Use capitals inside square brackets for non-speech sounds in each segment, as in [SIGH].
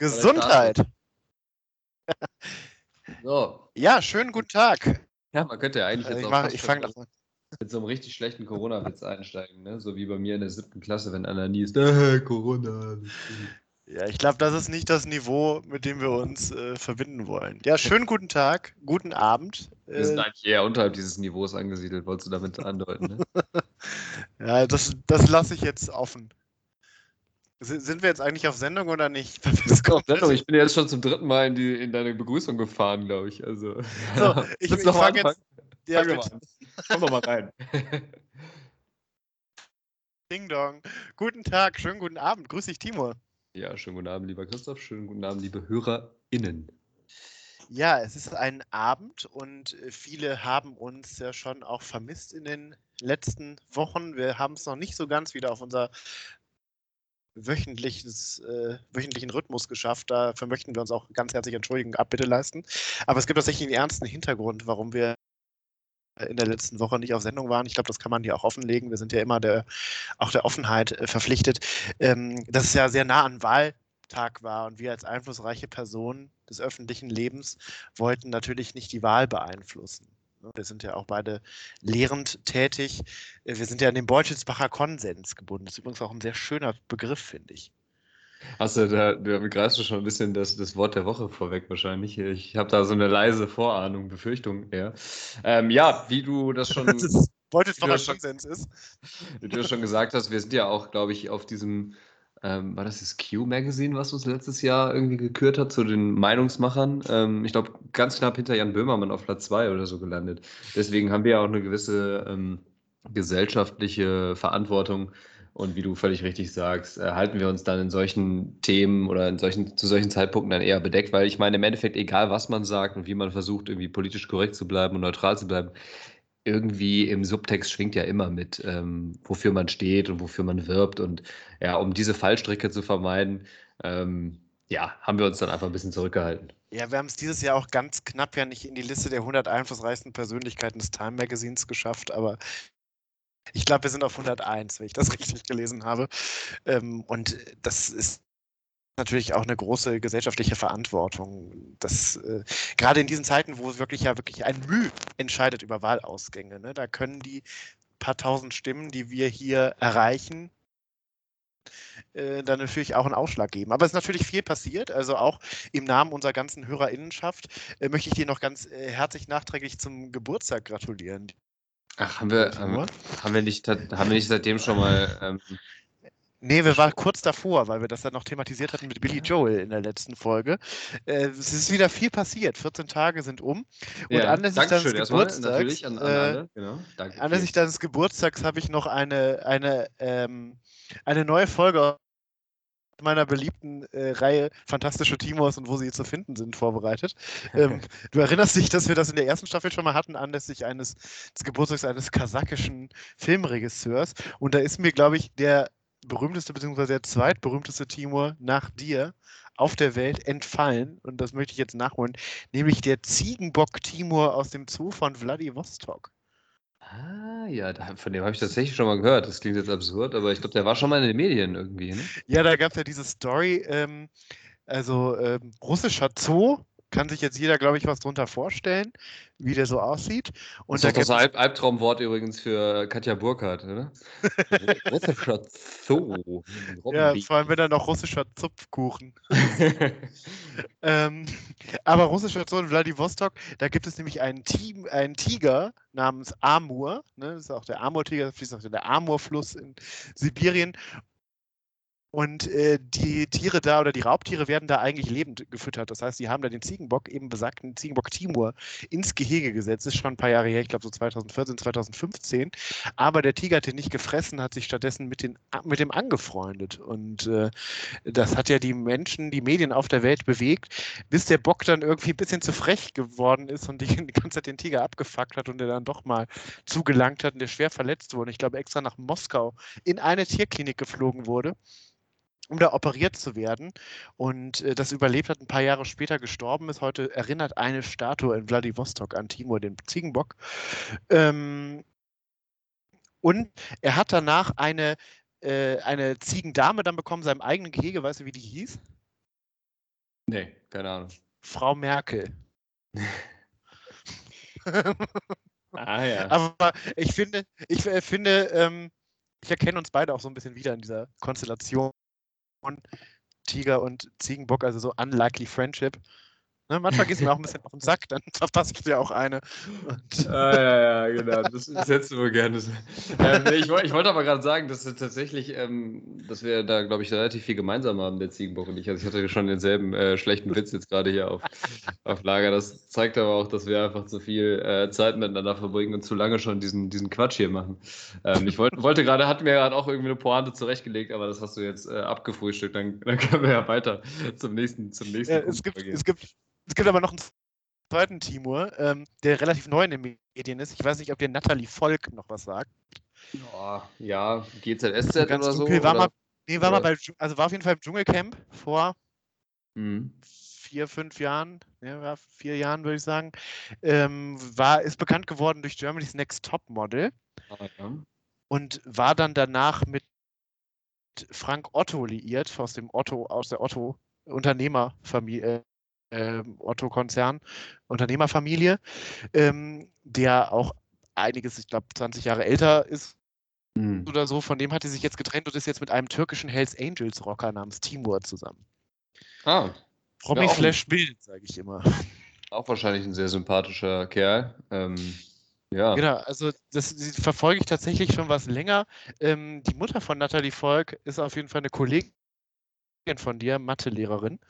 Ja. Gesundheit. [LAUGHS] So. Ja, schönen guten Tag. Ja, man könnte ja eigentlich Äh, jetzt Ich, auch mach- ich fange mit, so einem richtig schlechten Corona-Witz einsteigen, ne? So wie bei mir in der siebten Klasse, wenn Anna nie ist, äh, Corona. Ja, ich glaube, das ist nicht das Niveau, mit dem wir uns äh, verbinden wollen. Ja, schönen guten Tag, guten Abend. Wir sind Äh, eigentlich eher unterhalb dieses Niveaus angesiedelt, wolltest du damit andeuten, ne? [LAUGHS] ja, das, das lasse ich jetzt offen. Si- Sind wir jetzt eigentlich auf Sendung oder nicht? [LAUGHS] Kommt Sendung, ich bin jetzt schon zum dritten Mal in, die, in deine Begrüßung gefahren, glaube ich. Also, So, [LAUGHS] ich, ich fange jetzt. Ja, Fang bitte. mal. Komm doch mal rein. [LAUGHS] Ding Dong. Guten Tag, schönen guten Abend. Grüß dich, Timo. ja, schönen guten Abend, lieber Christoph. Schönen guten Abend, liebe HörerInnen. Ja, es ist ein Abend und viele haben uns ja schon auch vermisst in den letzten Wochen. Wir haben es noch nicht so ganz wieder auf unser wöchentliches, äh, wöchentlichen Rhythmus geschafft. Dafür möchten wir uns auch ganz herzlich entschuldigen, Abbitte leisten. Aber es gibt tatsächlich einen ernsten Hintergrund, warum wir in der letzten Woche nicht auf Sendung waren. Ich glaube, das kann man hier auch offenlegen. Wir sind ja immer der, auch der Offenheit äh, verpflichtet. Ähm, dass es ja sehr nah an Wahltag war und wir als einflussreiche Personen des öffentlichen Lebens wollten natürlich nicht die Wahl beeinflussen. Ne, Wir sind ja auch beide lehrend tätig. Äh, Wir sind ja an den Beutelsbacher Konsens gebunden. Das ist übrigens auch ein sehr schöner Begriff, finde ich. Du da, du greifst du schon ein bisschen das, das Wort der Woche vorweg wahrscheinlich. Ich habe da so eine leise Vorahnung, Befürchtung eher. Ähm, ja, wie du das schon, [LAUGHS] Beutelsbacher Konsens ist. wie du das schon gesagt hast, wir sind ja auch, glaube ich, auf diesem, ähm, war das das Q-Magazine, was uns letztes Jahr irgendwie gekürt hat zu den Meinungsmachern? Ähm, ich glaube, ganz knapp hinter Jan Böhmermann auf Platz 2 oder so gelandet. Deswegen haben wir ja auch eine gewisse ähm, gesellschaftliche Verantwortung. Und wie du völlig richtig sagst, äh, halten wir uns dann in solchen Themen oder in solchen, zu solchen Zeitpunkten dann eher bedeckt, weil ich meine, im Endeffekt, egal was man sagt und wie man versucht, irgendwie politisch korrekt zu bleiben und neutral zu bleiben, irgendwie im Subtext schwingt ja immer mit, ähm, wofür man steht und wofür man wirbt. Und ja, um diese Fallstricke zu vermeiden, ähm, ja, haben wir uns dann einfach ein bisschen zurückgehalten. Ja, wir haben es dieses Jahr auch ganz knapp ja nicht in die Liste der 100 einflussreichsten Persönlichkeiten des Time Magazins geschafft, aber ich glaube, wir sind auf 101, wenn ich das [LAUGHS] richtig gelesen habe. Ähm, und das ist natürlich auch eine große gesellschaftliche Verantwortung. Das, äh, gerade in diesen Zeiten, wo wirklich ja wirklich ein Mühe entscheidet über Wahlausgänge, ne, da können die paar tausend Stimmen, die wir hier erreichen, äh, dann natürlich auch einen Ausschlag geben. Aber es ist natürlich viel passiert. Also auch im Namen unserer ganzen Hörerinnenschaft äh, möchte ich dir noch ganz äh, herzlich nachträglich zum Geburtstag gratulieren. Ach, haben wir, haben, haben wir, nicht, haben wir nicht seitdem schon mal. Ähm, Nee, wir waren kurz davor, weil wir das dann noch thematisiert hatten mit Billy Joel in der letzten Folge. Äh, es ist wieder viel passiert. 14 Tage sind um. Und ja, anlässlich deines erstmal, Geburtstags, an, an äh. Genau, danke. Anlässlich deines Geburtstags habe ich noch eine, eine, ähm, eine neue Folge meiner beliebten äh, Reihe Fantastische Timos und wo sie zu finden sind vorbereitet. Ähm, [LAUGHS] du erinnerst dich, dass wir das in der ersten Staffel schon mal hatten, anlässlich eines des Geburtstags eines kasachischen Filmregisseurs. Und da ist mir, glaube ich, der berühmteste bzw. der zweitberühmteste Timur nach dir auf der Welt entfallen. Und das möchte ich jetzt nachholen, nämlich der Ziegenbock Timur aus dem Zoo von Vladivostok. Ah, ja, von dem habe ich tatsächlich schon mal gehört. Das klingt jetzt absurd, aber ich glaube, der war schon mal in den Medien irgendwie, ne? Ja, da gab es ja diese Story, ähm, also ähm, russischer Zoo, kann sich jetzt jeder, glaube ich, was drunter vorstellen, wie der so aussieht. Und das da ist ein Alb Albtraumwort übrigens für Katja Burkhardt, oder? [LAUGHS] Russischer Zoo. ja, vor allem wenn da noch russischer Zupfkuchen. [LAUGHS] Ähm, aber russischer Zoo in Vladivostok, da gibt es nämlich einen, Team, einen Tiger namens Amur. Ne? Das ist auch der Amur-Tiger, da fließt auch der Amur-Fluss in Sibirien. Und äh, die Tiere da oder die Raubtiere werden da eigentlich lebend gefüttert. Das heißt, die haben da den Ziegenbock, eben besagten Ziegenbock Timur, ins Gehege gesetzt. Das ist schon ein paar Jahre her, ich glaube so 2014, 2015. Aber der Tiger hat den nicht gefressen, hat sich stattdessen mit, den, mit dem angefreundet. Und äh, das hat ja die Menschen, die Medien auf der Welt bewegt, bis der Bock dann irgendwie ein bisschen zu frech geworden ist und die, [LAUGHS] die ganze Zeit den Tiger abgefuckt hat und der dann doch mal zugelangt hat und der schwer verletzt wurde. Ich glaube, extra nach Moskau in eine Tierklinik geflogen wurde um da operiert zu werden. Und äh, das überlebt hat, ein paar Jahre später gestorben ist. Heute erinnert eine Statue in Vladivostok an Timur, den Ziegenbock. Ähm, und er hat danach eine äh, eine Ziegendame dann bekommen, seinem eigenen Gehege. Weißt du, wie die hieß? Nee, keine Ahnung. Frau Merkel. [LAUGHS] Ah ja. Aber ich finde, ich äh, finde, ähm, ich erkenne uns beide auch so ein bisschen wieder in dieser Konstellation Tiger und Ziegenbock, also so unlikely friendship. Ne, manchmal gehst du mir auch ein bisschen auf den Sack, dann [LAUGHS] verpasse ich dir auch eine. Und Ah, ja, ja, genau. Das, [LAUGHS] hättest du wohl gerne. Ähm, ich, ich wollte aber gerade sagen, dass wir tatsächlich, ähm, dass wir da, glaube ich, relativ viel gemeinsam haben, der Ziegenbock und ich. Also ich hatte schon denselben äh, schlechten Witz jetzt gerade hier auf, auf Lager. Das zeigt aber auch, dass wir einfach zu viel äh, Zeit miteinander verbringen und zu lange schon diesen, diesen Quatsch hier machen. Ähm, ich wollt, wollte gerade, hatte mir gerade auch irgendwie eine Pointe zurechtgelegt, aber das hast du jetzt äh, abgefrühstückt. Dann, dann können wir ja weiter zum nächsten, zum nächsten es, gibt, übergehen. es, gibt, es gibt aber noch einen zweiten Timur, ähm, der relativ neu in den Medien ist. Ich weiß nicht, ob dir Natalie Volk noch was sagt. Oh, ja, GZSZ oder so. dunkel, war oder? mal, nee, war mal oder- bei, Dschung- also war auf jeden Fall im Dschungelcamp vor Mhm. vier, fünf Jahren, ja, vier Jahren würde ich sagen, ähm, war, ist bekannt geworden durch Germany's Next Top Model Ah, ja. und war dann danach mit Frank Otto liiert, aus dem Otto, aus der Otto Unternehmerfamilie, Otto-Konzern, Unternehmerfamilie, ähm, der auch einiges, ich glaube, 20 Jahre älter ist Mhm. oder so. Von dem hat sie sich jetzt getrennt und ist jetzt mit einem türkischen Hells Angels Rocker namens Timur zusammen. Ah, Romy Flash Bild, sage ich immer. [LAUGHS] auch wahrscheinlich ein sehr sympathischer Kerl. Ähm, ja. Genau, also das verfolge ich tatsächlich schon was länger. Ähm, die Mutter von Natalie Volk ist auf jeden Fall eine Kollegin von dir, Mathelehrerin.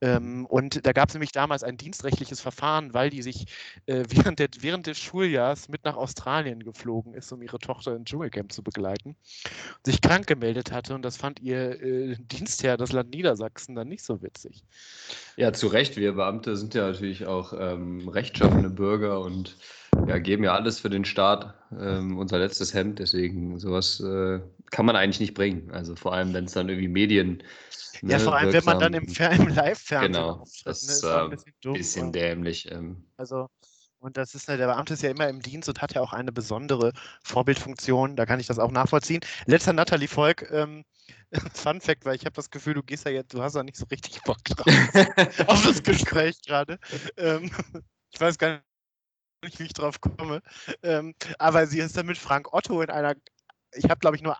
Ähm, und da gab es nämlich damals ein dienstrechtliches Verfahren, weil die sich äh, [LAUGHS] während, der, während des Schuljahrs mit nach Australien geflogen ist, um ihre Tochter im Dschungelcamp zu begleiten, sich krank gemeldet hatte und das fand ihr äh, [LAUGHS] Dienstherr, das Land Niedersachsen, dann nicht so witzig. ja, zu Recht. Wir Beamte sind ja natürlich auch ähm, rechtschaffene Bürger und ja, geben ja alles für den Staat, ähm, unser letztes Hemd. Deswegen, sowas äh, kann man eigentlich nicht bringen. Also vor allem, wenn es dann irgendwie Medien. Ja, ne, vor allem, wenn man dann im, im Live-Fernsehen Genau, auftritt, das ne, ist, auch ein ähm, bisschen dumm. bisschen dämlich. Ähm, Also, und das ist, ne, der Beamte ist ja immer im Dienst und hat ja auch eine besondere Vorbildfunktion. Da kann ich das auch nachvollziehen. Letzter Natalie Volk, ähm, [LAUGHS] Fun Fact, weil ich habe das Gefühl, du gehst ja jetzt, du hast ja nicht so richtig Bock drauf [LAUGHS] auf das Gespräch gerade. Ähm, [LAUGHS] ich weiß gar nicht, wie ich drauf komme. Ähm, aber sie ist dann mit Frank Otto in einer, ich habe glaube ich nur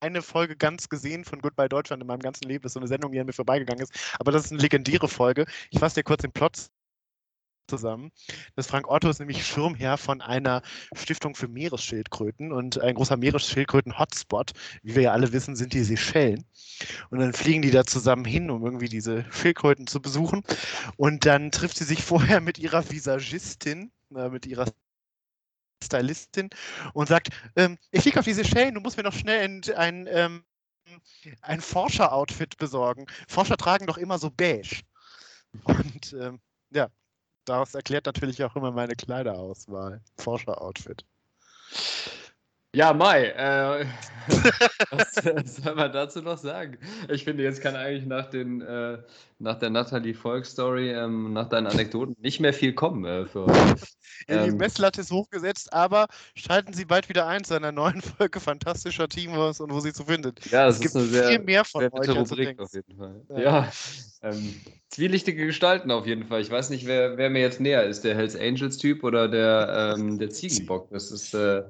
eine Folge ganz gesehen von Goodbye Deutschland in meinem ganzen Leben. Das ist so eine Sendung, die an mir vorbeigegangen ist. Aber das ist eine legendäre Folge. Ich fasse dir kurz den Plot zusammen. Das Frank Otto ist nämlich Schirmherr von einer Stiftung für Meeresschildkröten und ein großer Meeresschildkröten-Hotspot, wie wir ja alle wissen, sind die Seychellen. Und dann fliegen die da zusammen hin, um irgendwie diese Schildkröten zu besuchen. Und dann trifft sie sich vorher mit ihrer Visagistin, äh, mit ihrer Stylistin und sagt, ähm, ich fliege auf die Seychellen, du musst mir noch schnell ein, ein, ähm, ein Forscher-Outfit besorgen. Forscher tragen doch immer so beige. Und ähm, ja, daraus erklärt natürlich auch immer meine Kleiderauswahl. Forscher-Outfit. Ja, Mai, äh, [LAUGHS] was soll man dazu noch sagen? Ich finde, jetzt kann eigentlich nach, den, äh, nach der Natalie Volk-Story, ähm, nach deinen Anekdoten nicht mehr viel kommen äh, für. Ja, die Ähm. Messlatte ist hochgesetzt, aber schalten Sie bald wieder ein zu einer neuen Folge fantastischer Teamworks und wo Sie zu findet. Ja, es ist gibt eine sehr, viel mehr von sehr euch, Rubrik auf jeden Fall. Ja. Ja, ähm, zwielichtige Gestalten auf jeden Fall. Ich weiß nicht, wer, wer mir jetzt näher ist, der Hells Angels-Typ oder der, ähm, der Ziegenbock. Das ist äh,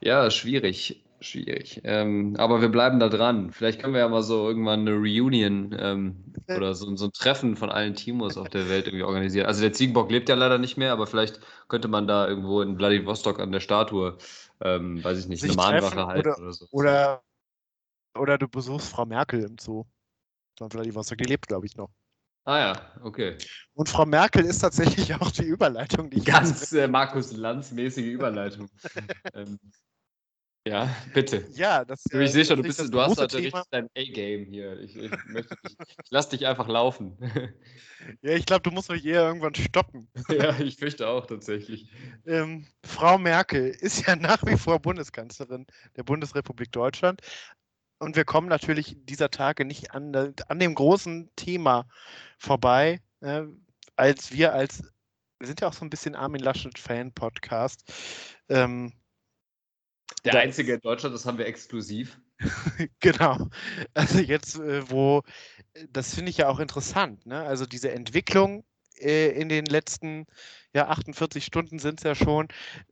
ja schwierig. Schwierig. Ähm, aber wir bleiben da dran. Vielleicht können wir ja mal so irgendwann eine Reunion ähm, oder so, so ein Treffen von allen Timos auf der Welt irgendwie organisieren. Also der Ziegenbock lebt ja leider nicht mehr, aber vielleicht könnte man da irgendwo in Vladivostok an der Statue, ähm, weiß ich nicht, Sich eine Mahnwache halten oder- oder so. Oder, oder du besuchst Frau Merkel im Zoo. Von Vladivostok, die lebt, glaube ich, noch. Ah ja, okay. Und Frau Merkel ist tatsächlich [LAUGHS] auch die Überleitung, die ich Ganz äh, Markus Lanz-mäßige Überleitung. [LAUGHS] ähm, ja, bitte. Ja, das Du, ich sehe schon, du, bist, du hast heute Thema. richtig dein A-Game hier. Ich, ich, möchte dich, ich lass dich einfach laufen. [LAUGHS] Ja, ich glaube, du musst mich eher irgendwann stoppen. ja, ich fürchte auch tatsächlich. Ähm, Frau Merkel ist ja nach wie vor Bundeskanzlerin der Bundesrepublik Deutschland. Und wir kommen natürlich dieser Tage nicht an, an dem großen Thema vorbei, äh, als wir als, wir sind ja auch so ein bisschen Armin Laschet-Fan-Podcast. Ähm, Der einzige in Deutschland, das haben wir exklusiv. [LAUGHS] genau. Also jetzt, äh, wo, das finde ich ja auch interessant, ne? Also diese Entwicklung äh, in den letzten ja, 48 Stunden sind es ja schon.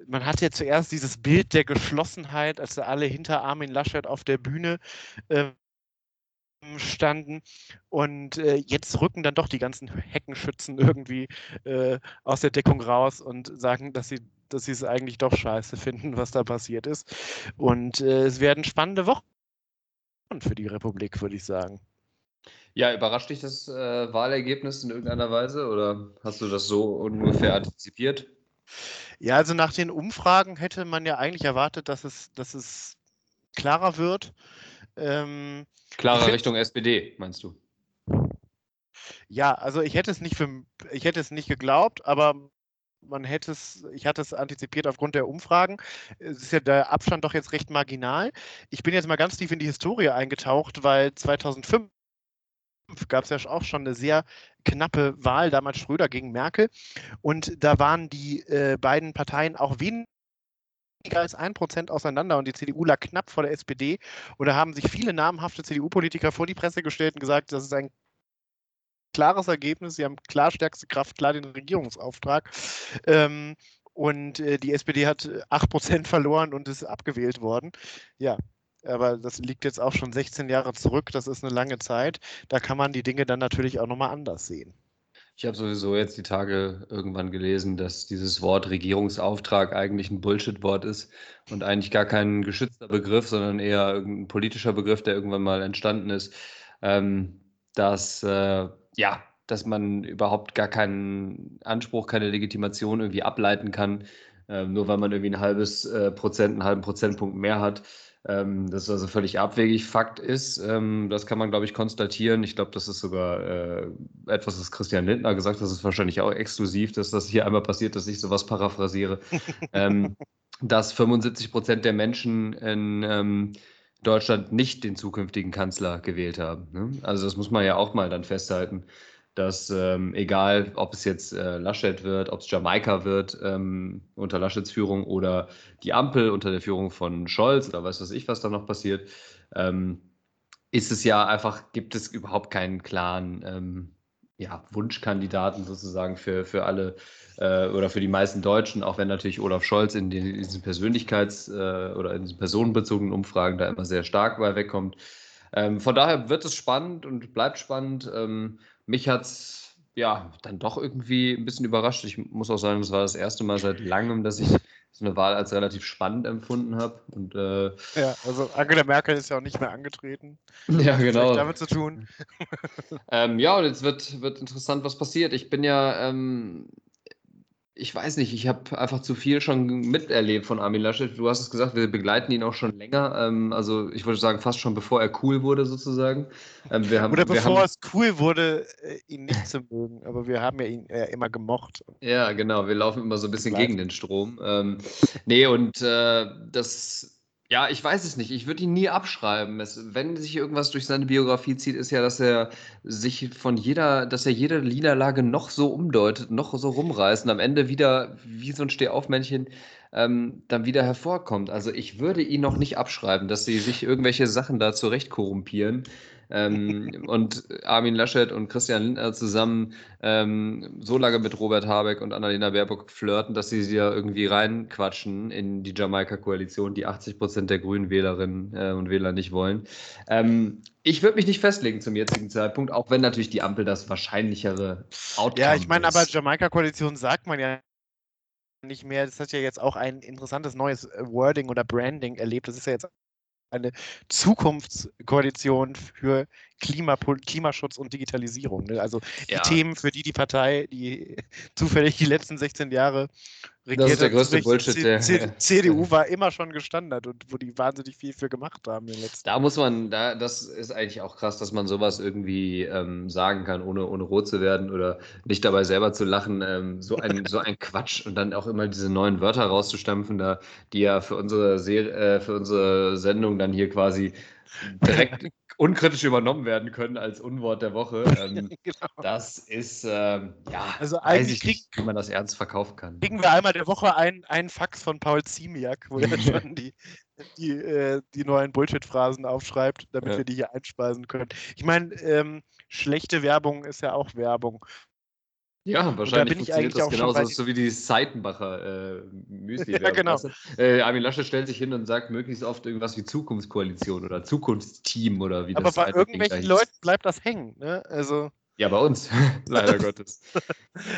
Man hat ja zuerst dieses Bild der Geschlossenheit, als alle hinter Armin Laschet auf der Bühne äh, standen. Und äh, jetzt rücken dann doch die ganzen Heckenschützen irgendwie äh, aus der Deckung raus und sagen, dass sie dass sie es eigentlich doch scheiße finden, was da passiert ist. Und äh, es werden spannende Wochen für die Republik, würde ich sagen. Ja, überrascht dich das äh, Wahlergebnis in irgendeiner Weise oder hast du das so ungefähr antizipiert? Ja, also nach den Umfragen hätte man ja eigentlich erwartet, dass es, dass es klarer wird. Ähm, klarer Richtung SPD, meinst du? Ja, also ich hätte es nicht für ich hätte es nicht geglaubt, aber man hätte es, ich hatte es antizipiert aufgrund der Umfragen. Es ist ja der Abstand doch jetzt recht marginal. Ich bin jetzt mal ganz tief in die Historie eingetaucht, weil 2005 gab es ja auch schon eine sehr knappe Wahl, damals Schröder gegen Merkel. Und da waren die äh, beiden Parteien auch weniger als ein Prozent auseinander und die CDU lag knapp vor der SPD. Und da haben sich viele namhafte CDU-Politiker vor die Presse gestellt und gesagt, das ist ein klares Ergebnis. Sie haben klar stärkste Kraft, klar den Regierungsauftrag. Ähm, und äh, die SPD hat 8% verloren und ist abgewählt worden. Ja, aber das liegt jetzt auch schon 16 Jahre zurück. Das ist eine lange Zeit. Da kann man die Dinge dann natürlich auch nochmal anders sehen. Ich habe sowieso jetzt die Tage irgendwann gelesen, dass dieses Wort Regierungsauftrag eigentlich ein Bullshit-Wort ist und eigentlich gar kein geschützter Begriff, sondern eher ein politischer Begriff, der irgendwann mal entstanden ist. Ähm, dass, äh, ja, dass man überhaupt gar keinen Anspruch, keine Legitimation irgendwie ableiten kann, äh, nur weil man irgendwie ein halbes äh, Prozent, einen halben Prozentpunkt mehr hat. Ähm, das ist also völlig abwegig. Fakt ist, ähm, das kann man, glaube ich, konstatieren. Ich glaube, das ist sogar äh, etwas, was Christian Lindner gesagt hat. Das ist wahrscheinlich auch exklusiv, dass das hier einmal passiert, dass ich sowas paraphrasiere. [LAUGHS] ähm, dass 75 Prozent der Menschen in ähm, Deutschland nicht den zukünftigen Kanzler gewählt haben. Ne? Also das muss man ja auch mal dann festhalten dass ähm, egal, ob es jetzt äh, Laschet wird, ob es Jamaika wird ähm, unter Laschets Führung oder die Ampel unter der Führung von Scholz oder weiß was ich, was da noch passiert, ähm, ist es ja einfach, gibt es überhaupt keinen klaren ähm, ja, Wunschkandidaten sozusagen für, für alle äh, oder für die meisten Deutschen, auch wenn natürlich Olaf Scholz in, den, in diesen Persönlichkeits- äh, oder in diesen personenbezogenen Umfragen da immer sehr stark bei wegkommt. Ähm, von daher wird es spannend und bleibt spannend. Ähm, mich hat es ja dann doch irgendwie ein bisschen überrascht. Ich muss auch sagen, das war das erste Mal seit langem, dass ich so eine Wahl als relativ spannend empfunden habe. Und, äh, ja, also Angela Merkel ist ja auch nicht mehr angetreten. [LAUGHS] Ja, genau. damit zu tun. [LAUGHS] [LAUGHS] ähm, ja, und jetzt wird, wird interessant, was passiert. Ich bin ja ähm, ich weiß nicht, ich habe einfach zu viel schon miterlebt von Armin Laschet. Du hast es gesagt, wir begleiten ihn auch schon länger. Ähm, also ich würde sagen, fast schon bevor er cool wurde, sozusagen. Ähm, haben, Oder bevor haben, es cool wurde, äh, ihn nicht zu mögen. Aber wir haben ja ihn äh, immer gemocht. Ja, genau. Wir laufen immer so ein bisschen gegen den Strom. Ähm, nee, und äh, das ja, ich weiß es nicht. Ich würde ihn nie abschreiben. Es, wenn sich irgendwas durch seine Biografie zieht, ist ja, dass er sich von jeder, dass er jede Niederlage noch so umdeutet, noch so rumreißt und am Ende wieder wie so ein Stehaufmännchen ähm, dann wieder hervorkommt. Also ich würde ihn noch nicht abschreiben, dass sie sich irgendwelche Sachen da zurecht korrumpieren ähm, und Armin Laschet und Christian Lindner zusammen ähm, so lange mit Robert Habeck und Annalena Baerbock flirten, dass sie sie ja irgendwie reinquatschen in die Jamaika-Koalition, die 80 Prozent der grünen Wählerinnen äh, und Wähler nicht wollen. Ähm, ich würde mich nicht festlegen zum jetzigen Zeitpunkt, auch wenn natürlich die Ampel das wahrscheinlichere Outcome Ja, ich meine, aber Jamaika-Koalition sagt man ja nicht mehr. Das hat ja jetzt auch ein interessantes neues Wording oder Branding erlebt. Das ist ja jetzt eine Zukunftskoalition für Klima, Klimaschutz und Digitalisierung. Ne? Also die ja. Themen, für die die Partei, die [LAUGHS] zufällig die letzten 16 Jahre regiert das ist der größte Bullshit. Der CDU [LAUGHS] war immer schon gestandert und wo die wahnsinnig viel für gemacht haben. In letzten da muss man, da, das ist eigentlich auch krass, dass man sowas irgendwie ähm, sagen kann, ohne, ohne rot zu werden oder nicht dabei selber zu lachen. Ähm, so, ein, [LAUGHS] so ein Quatsch und dann auch immer diese neuen Wörter rauszustampfen, da, die ja für unsere, Serie, äh, für unsere Sendung dann hier quasi direkt unkritisch übernommen werden können als Unwort der Woche. [LAUGHS] Ähm, genau. Das ist, ähm, ja, also eigentlich krieg, nicht, wie man das ernst verkaufen kann. Kriegen wir einmal der Woche einen, einen Fax von Paul Ziemiak, wo er [LAUGHS] schon die, die, äh, die neuen Bullshit-Phrasen aufschreibt, damit ja. wir die hier einspeisen können. Ich meine, ähm, schlechte Werbung ist ja auch Werbung. Ja, wahrscheinlich bin ich funktioniert das genauso, so wie die Seitenbacher äh, müsli [LAUGHS] Ja, genau. Äh, Armin Laschet stellt sich hin und sagt möglichst oft irgendwas wie Zukunftskoalition oder Zukunftsteam oder wie Aber das Aber bei irgendwelchen Leuten bleibt das hängen, ne? Also. Ja, bei uns, [LAUGHS] leider [LAUGHS] Gottes.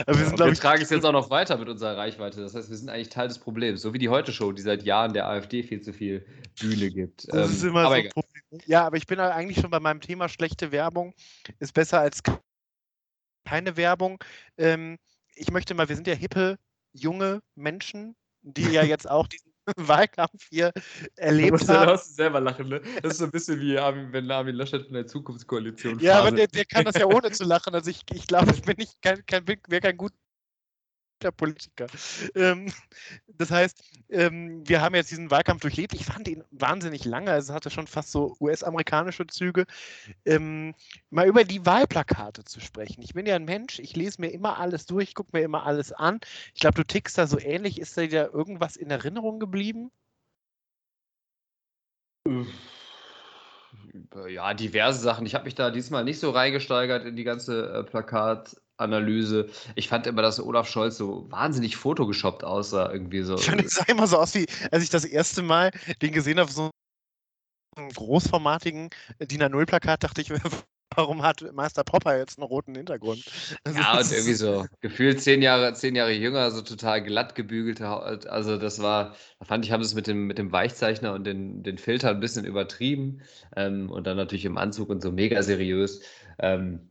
Aber wir, sind, wir tragen es jetzt auch noch weiter mit unserer Reichweite. Das heißt, wir sind eigentlich Teil des Problems. So wie die Heute-Show, die seit Jahren der AfD viel zu viel Bühne gibt. Das ähm, ist immer so ein Problem. Ja, aber ich bin eigentlich schon bei meinem Thema schlechte Werbung. Ist besser als keine Werbung. Ähm, ich möchte mal, wir sind ja hippe, junge Menschen, die ja [LAUGHS] jetzt auch diesen [LAUGHS] Wahlkampf hier erlebt haben. Da musst du selber lachen, ne? Das ist so ein bisschen wie Armin, wenn Armin Laschet in der Zukunftskoalition Ja, aber der, der, kann das ja ohne zu lachen. Also ich, ich glaube, ich bin nicht kein, kein, wäre kein gut der Politiker. Ähm, das heißt, ähm, wir haben jetzt diesen Wahlkampf durchlebt. Ich fand ihn wahnsinnig lange. Also es hatte schon fast so US-amerikanische Züge. Ähm, mal über die Wahlplakate zu sprechen. Ich bin ja ein Mensch, ich lese mir immer alles durch, gucke mir immer alles an. Ich glaube, du tickst da so ähnlich. Ist da dir irgendwas in Erinnerung geblieben? Ja, diverse Sachen. Ich habe mich da diesmal nicht so reingesteigert in die ganze äh, Plakat. Analyse. Ich fand immer, dass Olaf Scholz so wahnsinnig fotogeshoppt aussah, irgendwie so. Ich fand, es sah immer so aus wie, als ich das erste Mal den gesehen habe, so einem großformatigen DIN A0-Plakat, dachte ich, [LAUGHS] warum hat Master Popper jetzt einen roten Hintergrund? Also ja, und irgendwie so gefühlt zehn Jahre, zehn Jahre jünger, so total glatt gebügelte Haut. Also das war, da fand ich, haben sie es mit dem, mit dem Weichzeichner und den, den Filter ein bisschen übertrieben. Ähm, und dann natürlich im Anzug und so mega seriös. Ähm,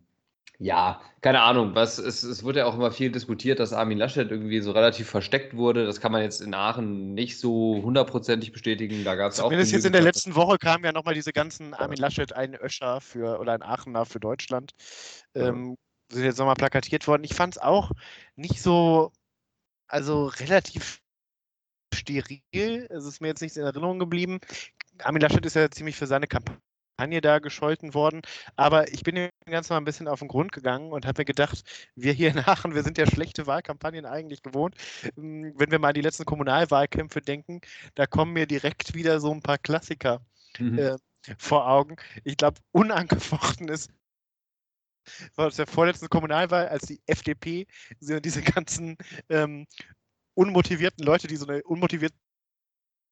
ja, keine Ahnung. Was, es, es wird ja auch immer viel diskutiert, dass Armin Laschet irgendwie so relativ versteckt wurde. Das kann man jetzt in Aachen nicht so hundertprozentig bestätigen. Da gab es auch. Zumindest jetzt in der letzten Woche kamen ja nochmal diese ganzen Armin Laschet, ein Öscher für oder ein Aachener für Deutschland. Ähm, sind jetzt nochmal plakatiert worden. Ich fand es auch nicht so, also relativ steril. Es ist mir jetzt nichts in Erinnerung geblieben. Armin Laschet ist ja ziemlich für seine Kampagne Kampagne da gescholten worden. Aber ich bin dem Ganzen mal ein bisschen auf den Grund gegangen und habe mir gedacht, wir hier in Aachen, wir sind ja schlechte Wahlkampagnen eigentlich gewohnt. Hm, wenn wir mal an die letzten Kommunalwahlkämpfe denken, da kommen mir direkt wieder so ein paar Klassiker mhm. äh, vor Augen. Ich glaube, unangefochten ist war das der vorletzte Kommunalwahl, als die FDP diese ganzen ähm, unmotivierten Leute, die so eine unmotivierte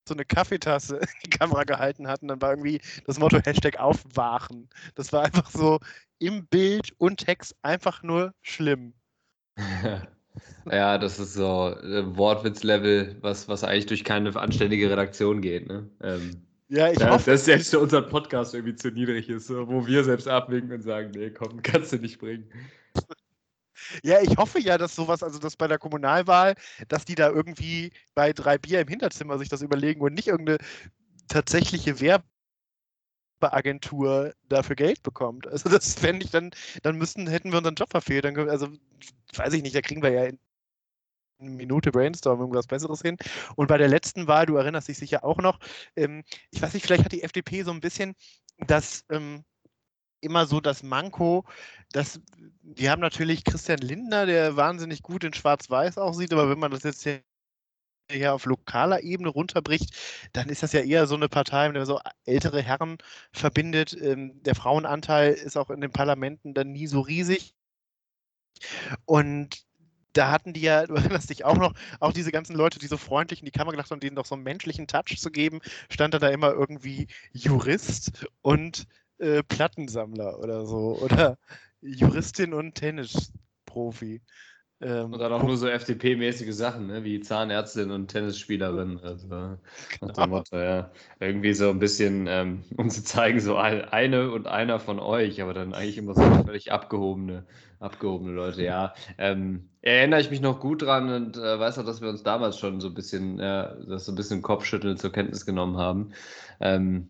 so eine Kaffeetasse [LAUGHS] in die Kamera gehalten hat und dann war irgendwie das Motto Hashtag aufwachen. Das war einfach so im Bild und Text einfach nur schlimm. [LAUGHS] ja, das ist so äh, Wortwitz-Level, was, was eigentlich durch keine anständige Redaktion geht. Ne? Ähm, ja, ich ja, hoffe. Dass selbst für unseren Podcast irgendwie zu niedrig ist, wo wir selbst abwinken und sagen, nee, komm, [LAUGHS] kannst du nicht bringen. Ja, ich hoffe ja, dass sowas, also dass bei der Kommunalwahl, dass die da irgendwie bei drei Bier im Hinterzimmer sich das überlegen und nicht irgendeine tatsächliche Werbeagentur dafür Geld bekommt. Also das fände ich dann, dann müssten, hätten wir unseren Job verfehlt. Dann, also weiß ich nicht, da kriegen wir ja in eine Minute Brainstorm irgendwas Besseres hin. Und bei der letzten Wahl, du erinnerst dich sicher auch noch, ähm, ich weiß nicht, vielleicht hat die FDP so ein bisschen das ähm, immer so das Manko, dass die haben natürlich Christian Lindner, der wahnsinnig gut in Schwarz-Weiß aussieht, aber wenn man das jetzt hier hier auf lokaler Ebene runterbricht, dann ist das ja eher so eine Partei, die so ältere Herren verbindet. Ähm, der Frauenanteil ist auch in den Parlamenten dann nie so riesig. Und da hatten die ja, [LAUGHS] du erinnerst dich auch noch, auch diese ganzen Leute, die so freundlich in die Kamera gelacht haben, denen doch so einen menschlichen Touch zu geben, stand da, da immer irgendwie Jurist und äh, Plattensammler oder so. Oder Juristin und Tennisprofi. Ähm, und dann auch nur so FDP-mäßige Sachen, ne? wie Zahnärztin und Tennisspielerin. Also, [LAUGHS] genau. Motto, ja. Irgendwie so ein bisschen, ähm, [LAUGHS] um zu zeigen, so eine und einer von euch, aber dann eigentlich immer so völlig abgehobene, abgehobene Leute. Ja, ähm, erinnere ich mich noch gut dran und äh, weiß auch, dass wir uns damals schon so ein bisschen, äh, das so ein bisschen Kopfschütteln zur Kenntnis genommen haben. Ähm,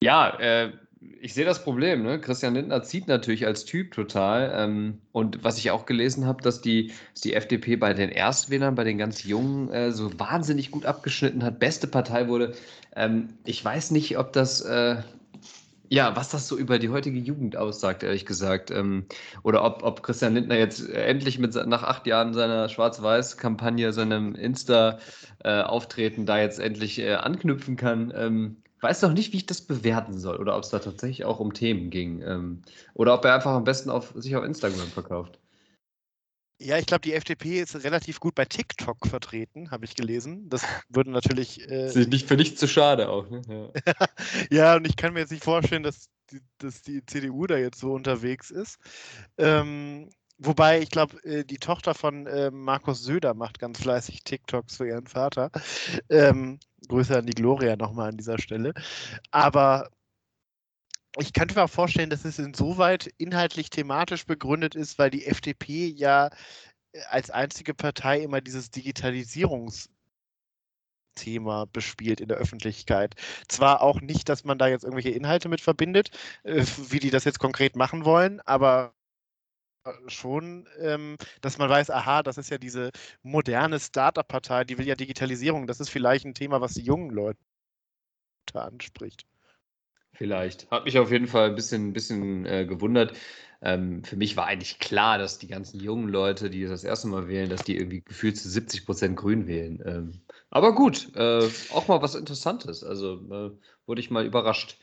ja, äh, ich sehe das Problem. Ne? Christian Lindner zieht natürlich als Typ total. Ähm, und was ich auch gelesen habe, dass die, dass die FDP bei den Erstwählern, bei den ganz Jungen, äh, so wahnsinnig gut abgeschnitten hat, beste Partei wurde. Ähm, ich weiß nicht, ob das, äh, ja, was das so über die heutige Jugend aussagt, ehrlich gesagt. Ähm, oder ob, ob Christian Lindner jetzt endlich mit nach acht Jahren seiner Schwarz-Weiß-Kampagne, seinem Insta-Auftreten äh, da jetzt endlich äh, anknüpfen kann. Ähm, weiß noch nicht, wie ich das bewerten soll oder ob es da tatsächlich auch um Themen ging. Ähm, oder ob er einfach am besten auf, sich auf Instagram verkauft. Ja, ich glaube, die FDP ist relativ gut bei TikTok vertreten, habe ich gelesen. Das würde natürlich. Äh, ist nicht für nichts zu schade auch. Ne? Ja. [LAUGHS] ja, und ich kann mir jetzt nicht vorstellen, dass die, dass die CDU da jetzt so unterwegs ist. Ähm, wobei, ich glaube, äh, die Tochter von äh, Markus Söder macht ganz fleißig TikToks für ihren Vater. Ähm, Grüße an die Gloria nochmal an dieser Stelle. Aber ich könnte mir auch vorstellen, dass es insoweit inhaltlich thematisch begründet ist, weil die FDP ja äh, als einzige Partei immer dieses Digitalisierungsthema bespielt in der Öffentlichkeit. Zwar auch nicht, dass man da jetzt irgendwelche Inhalte mit verbindet, äh, wie die das jetzt konkret machen wollen, aber schon, ähm, dass man weiß, aha, das ist ja diese moderne Startup-Partei, die will ja Digitalisierung. Das ist vielleicht ein Thema, was die jungen Leute anspricht. Vielleicht. Hat mich auf jeden Fall ein bisschen, ein bisschen äh, gewundert. Ähm, für mich war eigentlich klar, dass die ganzen jungen Leute, die das erste Mal wählen, dass die irgendwie gefühlt zu 70 Prozent grün wählen. Ähm, aber gut, äh, auch mal was Interessantes. Also äh, wurde ich mal überrascht.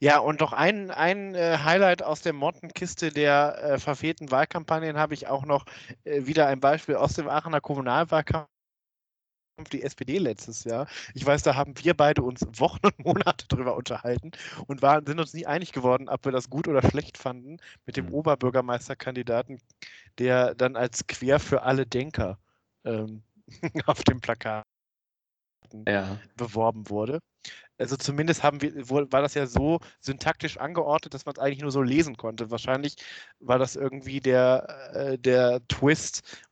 Ja, und noch ein, ein äh, Highlight aus der Mottenkiste der äh, verfehlten Wahlkampagnen habe ich auch noch äh, wieder ein Beispiel aus dem Aachener Kommunalwahlkampf die SPD letztes Jahr. Ich weiß, da haben wir beide uns Wochen und Monate drüber unterhalten und waren, sind uns nie einig geworden, ob wir das gut oder schlecht fanden mit dem mhm. Oberbürgermeisterkandidaten, der dann als quer für alle Denker ähm, [LAUGHS] auf dem Plakat ja. beworben wurde. Also zumindest haben wir, war das ja so syntaktisch angeordnet, dass man es eigentlich nur so lesen konnte. Wahrscheinlich war das irgendwie der, äh, der Twist,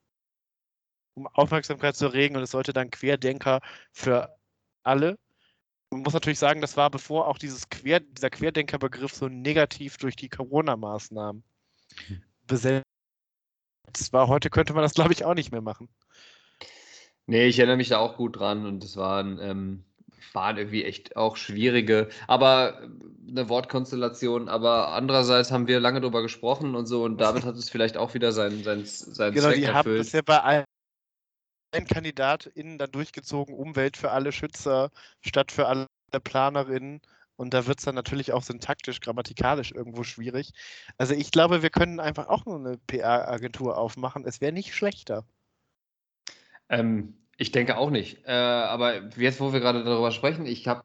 um Aufmerksamkeit zu erregen und es sollte dann Querdenker für alle. Man muss natürlich sagen, das war bevor auch dieses Quer, dieser Querdenkerbegriff so negativ durch die Corona-Maßnahmen hm. besetzt war. Heute könnte man das, glaube ich, auch nicht mehr machen. Nee, ich erinnere mich da auch gut dran und es waren, ähm, waren irgendwie echt auch schwierige, aber eine Wortkonstellation. Aber andererseits haben wir lange darüber gesprochen und so und damit hat es vielleicht auch wieder seinen, seinen, seinen genau, Zweck die erfüllt. Haben bisher bei allen KandidatInnen dann durchgezogen, Umwelt für alle Schützer, Stadt für alle Planerinnen. Und da wird es dann natürlich auch syntaktisch, grammatikalisch irgendwo schwierig. Also ich glaube, wir können einfach auch nur eine PR-Agentur aufmachen. Es wäre nicht schlechter. Ähm, ich denke auch nicht. Äh, aber jetzt, wo wir gerade darüber sprechen, ich habe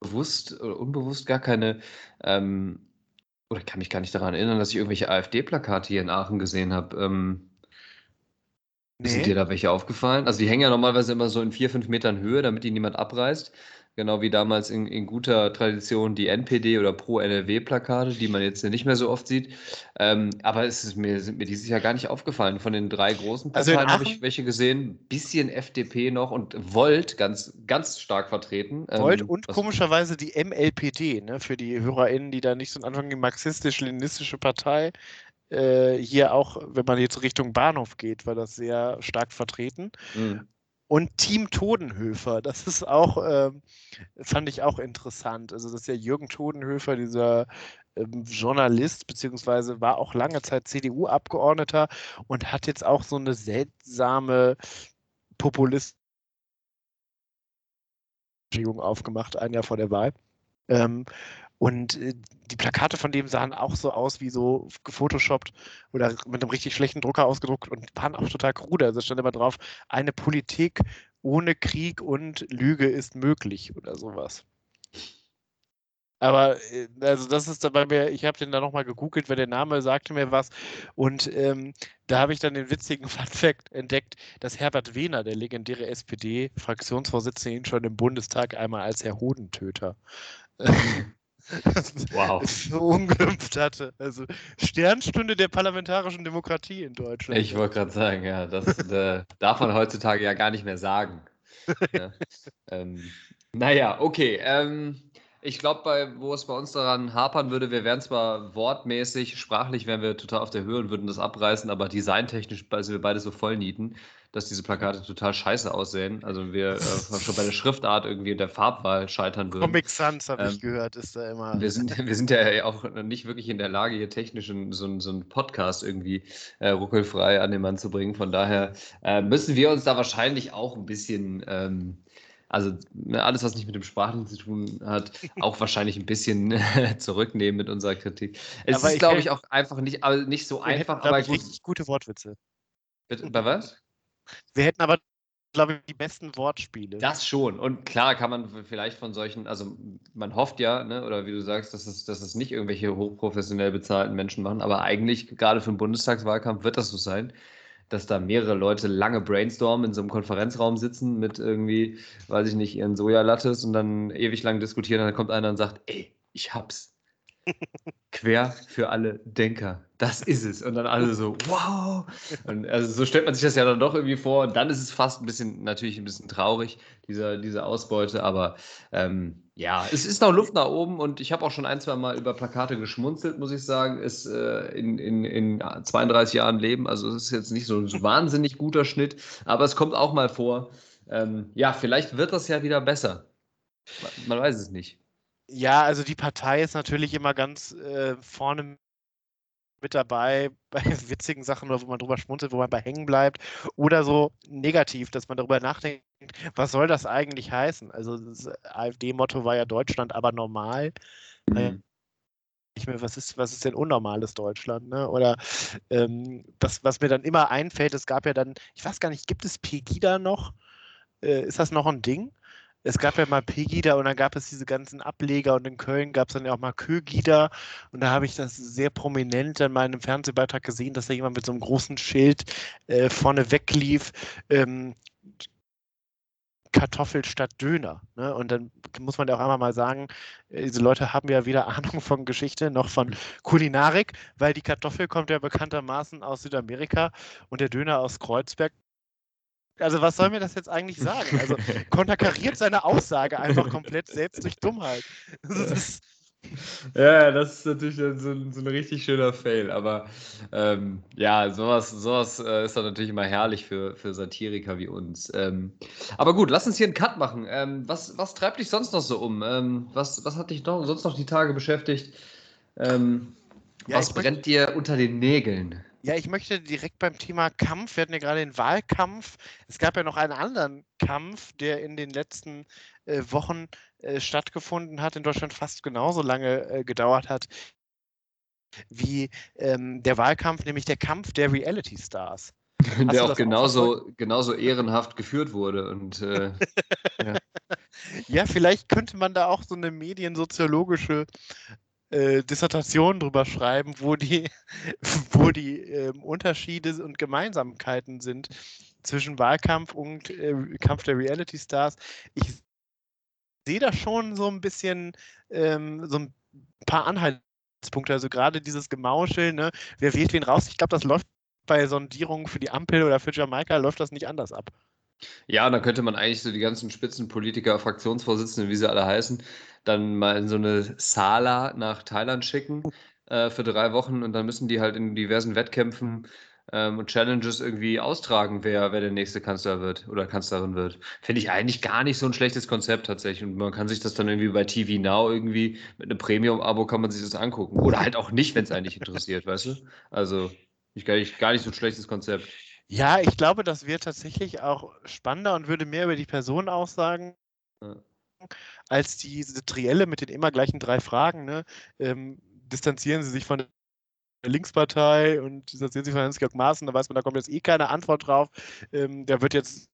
bewusst oder unbewusst gar keine, ähm, oder kann mich gar nicht daran erinnern, dass ich irgendwelche AfD-Plakate hier in Aachen gesehen habe. Ähm, Nee. Sind dir da welche aufgefallen? Also die hängen ja normalerweise immer so in vier, fünf Metern Höhe, damit die niemand abreißt. Genau wie damals in, in guter Tradition die NPD oder Pro-NRW-Plakate, die man jetzt nicht mehr so oft sieht. Ähm, aber es ist mir, sind mir dieses Jahr gar nicht aufgefallen. Von den drei großen also Parteien also habe ich welche gesehen, bisschen FDP noch und Volt ganz, ganz stark vertreten. Ähm, Volt ähm, und komischerweise die MLPD, ne, für die HörerInnen, die da nicht so am Anfang die marxistisch-leninistische Partei äh, hier auch, wenn man jetzt Richtung Bahnhof geht, war das sehr stark vertreten. Mhm. Und Team Todenhöfer, [LAUGHS] das ist auch, äh, fand ich auch interessant. Also, das ist ja Jürgen Todenhöfer, dieser ähm, Journalist, beziehungsweise war auch lange Zeit CDU-Abgeordneter und hat jetzt auch so eine seltsame Populist aufgemacht, ein Jahr vor der Wahl. Ähm, und äh, die Plakate von dem sahen auch so aus wie so gefotoshoppt oder mit einem richtig schlechten Drucker ausgedruckt und waren auch total krude. Also stand immer drauf, eine Politik ohne Krieg und Lüge ist möglich oder sowas. Aber äh, also das ist dabei mir, ich habe den da nochmal gegoogelt, weil der Name sagte mir was. Und ähm, da habe ich dann den witzigen [LAUGHS] Funfact entdeckt, dass Herbert Wehner, der legendäre SPD-Fraktionsvorsitzende, ihn schon im Bundestag einmal als Herr Hodentöter wow. verunglimpft hatte. Also Sternstunde der parlamentarischen Demokratie in Deutschland. Ich wollte gerade sagen, ja, das äh, darf man heutzutage ja gar nicht mehr sagen. ja. [LAUGHS] ähm, naja, okay. Ähm, ich glaube, wo es bei uns daran hapern würde, wir wären zwar wortmäßig, sprachlich wären wir total auf der Höhe und würden das abreißen, aber designtechnisch sind wir beide so voll nieten, dass diese Plakate total scheiße aussehen. Also wir äh, schon bei der Schriftart irgendwie der Farbwahl scheitern würden. Comic Sans habe ähm, ich gehört, ist da immer. Wir sind, wir sind ja auch nicht wirklich in der Lage, hier technisch so, so einen Podcast irgendwie äh, ruckelfrei an den Mann zu bringen. Von daher äh, müssen wir uns da wahrscheinlich auch ein bisschen ähm, also ne, alles, was nicht mit dem Sprachlichen zu tun hat, [LAUGHS] auch wahrscheinlich ein bisschen zurücknehmen mit unserer Kritik. Es aber ist, glaube ich, auch einfach nicht, nicht so einfach. aber gut. richtig gute Wortwitze. Bitte, bei was? Wir hätten aber, glaube ich, die besten Wortspiele. Das schon. Und klar kann man vielleicht von solchen, also man hofft ja, ne, oder wie du sagst, dass es, dass es nicht irgendwelche hochprofessionell bezahlten Menschen machen, aber eigentlich, gerade für den Bundestagswahlkampf, wird das so sein dass da mehrere Leute lange brainstormen, in so einem Konferenzraum sitzen mit irgendwie, weiß ich nicht, ihren Sojalattes und dann ewig lang diskutieren. Und dann kommt einer und sagt, ey, ich hab's. [LAUGHS] Quer für alle Denker. Das ist es. Und dann alle so, wow. Und also so stellt man sich das ja dann doch irgendwie vor. Und dann ist es fast ein bisschen, natürlich ein bisschen traurig, diese, diese Ausbeute. Aber ähm, ja, es ist noch Luft nach oben und ich habe auch schon ein, zwei Mal über Plakate geschmunzelt, muss ich sagen. Ist äh, in, in, in 32 Jahren Leben. Also es ist jetzt nicht so ein [LAUGHS] wahnsinnig guter Schnitt, aber es kommt auch mal vor. Ähm, ja, vielleicht wird das ja wieder besser. Man weiß es nicht. Ja, also die Partei ist natürlich immer ganz äh, vorne mit dabei [LAUGHS] bei witzigen Sachen oder wo man drüber schmunzelt, wo man bei hängen bleibt oder so negativ, dass man darüber nachdenkt, was soll das eigentlich heißen? Also das AfD-Motto war ja Deutschland aber normal. Mhm. Ich mir, was ist, was ist denn unnormales Deutschland? Ne? Oder ähm, das, was mir dann immer einfällt, es gab ja dann, ich weiß gar nicht, gibt es Pegida noch? Äh, ist das noch ein Ding? Es gab ja mal Pegida und dann gab es diese ganzen Ableger und in Köln gab es dann ja auch mal Kögida und da habe ich das sehr prominent in meinem Fernsehbeitrag gesehen, dass da jemand mit so einem großen Schild äh, vorne weglief. Ähm, Kartoffel statt Döner. Ne? Und dann muss man ja auch einmal mal sagen, äh, diese Leute haben ja weder Ahnung von Geschichte noch von Kulinarik, weil die Kartoffel kommt ja bekanntermaßen aus Südamerika und der Döner aus Kreuzberg also was soll mir das jetzt eigentlich sagen? Also [LAUGHS] konterkariert seine Aussage einfach komplett selbst durch Dummheit. [LAUGHS] Das ja, das ist natürlich so, so, ein richtig schöner Fail. Aber ähm, ja, sowas, sowas äh, ist dann natürlich immer herrlich für, für Satiriker wie uns. Ähm, aber gut, lass uns hier einen Cut machen. Ähm, was, was treibt dich sonst noch so um? Ähm, was, was hat dich noch, sonst noch die Tage beschäftigt? Ähm, ja, was brennt dir unter den Nägeln? Ja, ich möchte direkt beim Thema Kampf, wir hatten ja gerade den Wahlkampf. Es gab ja noch einen anderen Kampf, der in den letzten äh, Wochen äh, stattgefunden hat, in Deutschland fast genauso lange äh, gedauert hat wie ähm, der Wahlkampf, nämlich der Kampf der Reality Stars. [LAUGHS] der auch genauso, auch genauso ehrenhaft geführt wurde. Und, äh, [LAUGHS] ja. ja. vielleicht könnte man da auch so eine mediensoziologische äh, Dissertation drüber schreiben, wo die, [LAUGHS] wo die äh, Unterschiede und Gemeinsamkeiten sind zwischen Wahlkampf und äh, Kampf der Reality Stars. Ich sehe da schon so ein bisschen ähm, so ein paar Anhaltspunkte. Also gerade dieses Gemauscheln, ne? wer wählt wen raus. Ich glaube, das läuft bei Sondierungen für die Ampel oder für Jamaika läuft das nicht anders ab. Ja, dann könnte man eigentlich so die ganzen Spitzenpolitiker, Fraktionsvorsitzenden, wie sie alle heißen, dann mal in so eine Sala nach Thailand schicken äh, für drei Wochen und dann müssen die halt in diversen Wettkämpfen ähm, und Challenges irgendwie austragen, wer, wer der nächste Kanzler wird oder Kanzlerin wird. Finde ich eigentlich gar nicht so ein schlechtes Konzept tatsächlich. Und man kann sich das dann irgendwie bei TV Now irgendwie mit einem Premium-Abo kann man sich das angucken. Oder halt auch nicht, wenn es eigentlich interessiert, weißt du? Also ich, gar, nicht, gar nicht so ein schlechtes Konzept. Ja, ich glaube, das wird tatsächlich auch spannender und würde mehr über die Person aussagen. Ja als diese Trielle mit den immer gleichen drei Fragen. Ne? Ähm, distanzieren Sie sich von der Linkspartei und distanzieren sich von Hans-Georg Maaßen, da weiß man, da kommt jetzt eh keine Antwort drauf. Ähm, der wird jetzt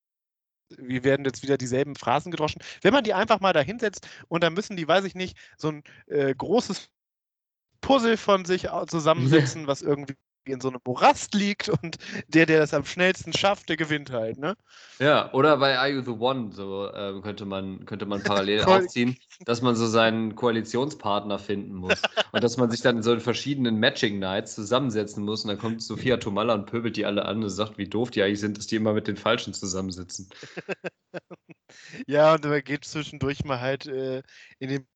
wir werden jetzt wieder dieselben Phrasen gedroschen. Wenn man die einfach mal da hinsetzt und dann müssen die, weiß ich nicht, so ein äh, großes Puzzle von sich zusammensetzen, was irgendwie in so einem Morast liegt und der, der das am schnellsten schafft, der gewinnt halt, ne? Ja, oder bei Are You the One, so ähm, könnte, man, könnte man parallel [LAUGHS] aufziehen, dass man so seinen Koalitionspartner finden muss und dass man sich dann in so verschiedenen Matching Nights zusammensetzen muss und dann kommt Sophia Tomalla und pöbelt die alle an und sagt, wie doof die eigentlich sind, dass die immer mit den Falschen zusammensitzen. [LAUGHS] ja, und man geht zwischendurch mal halt äh, in den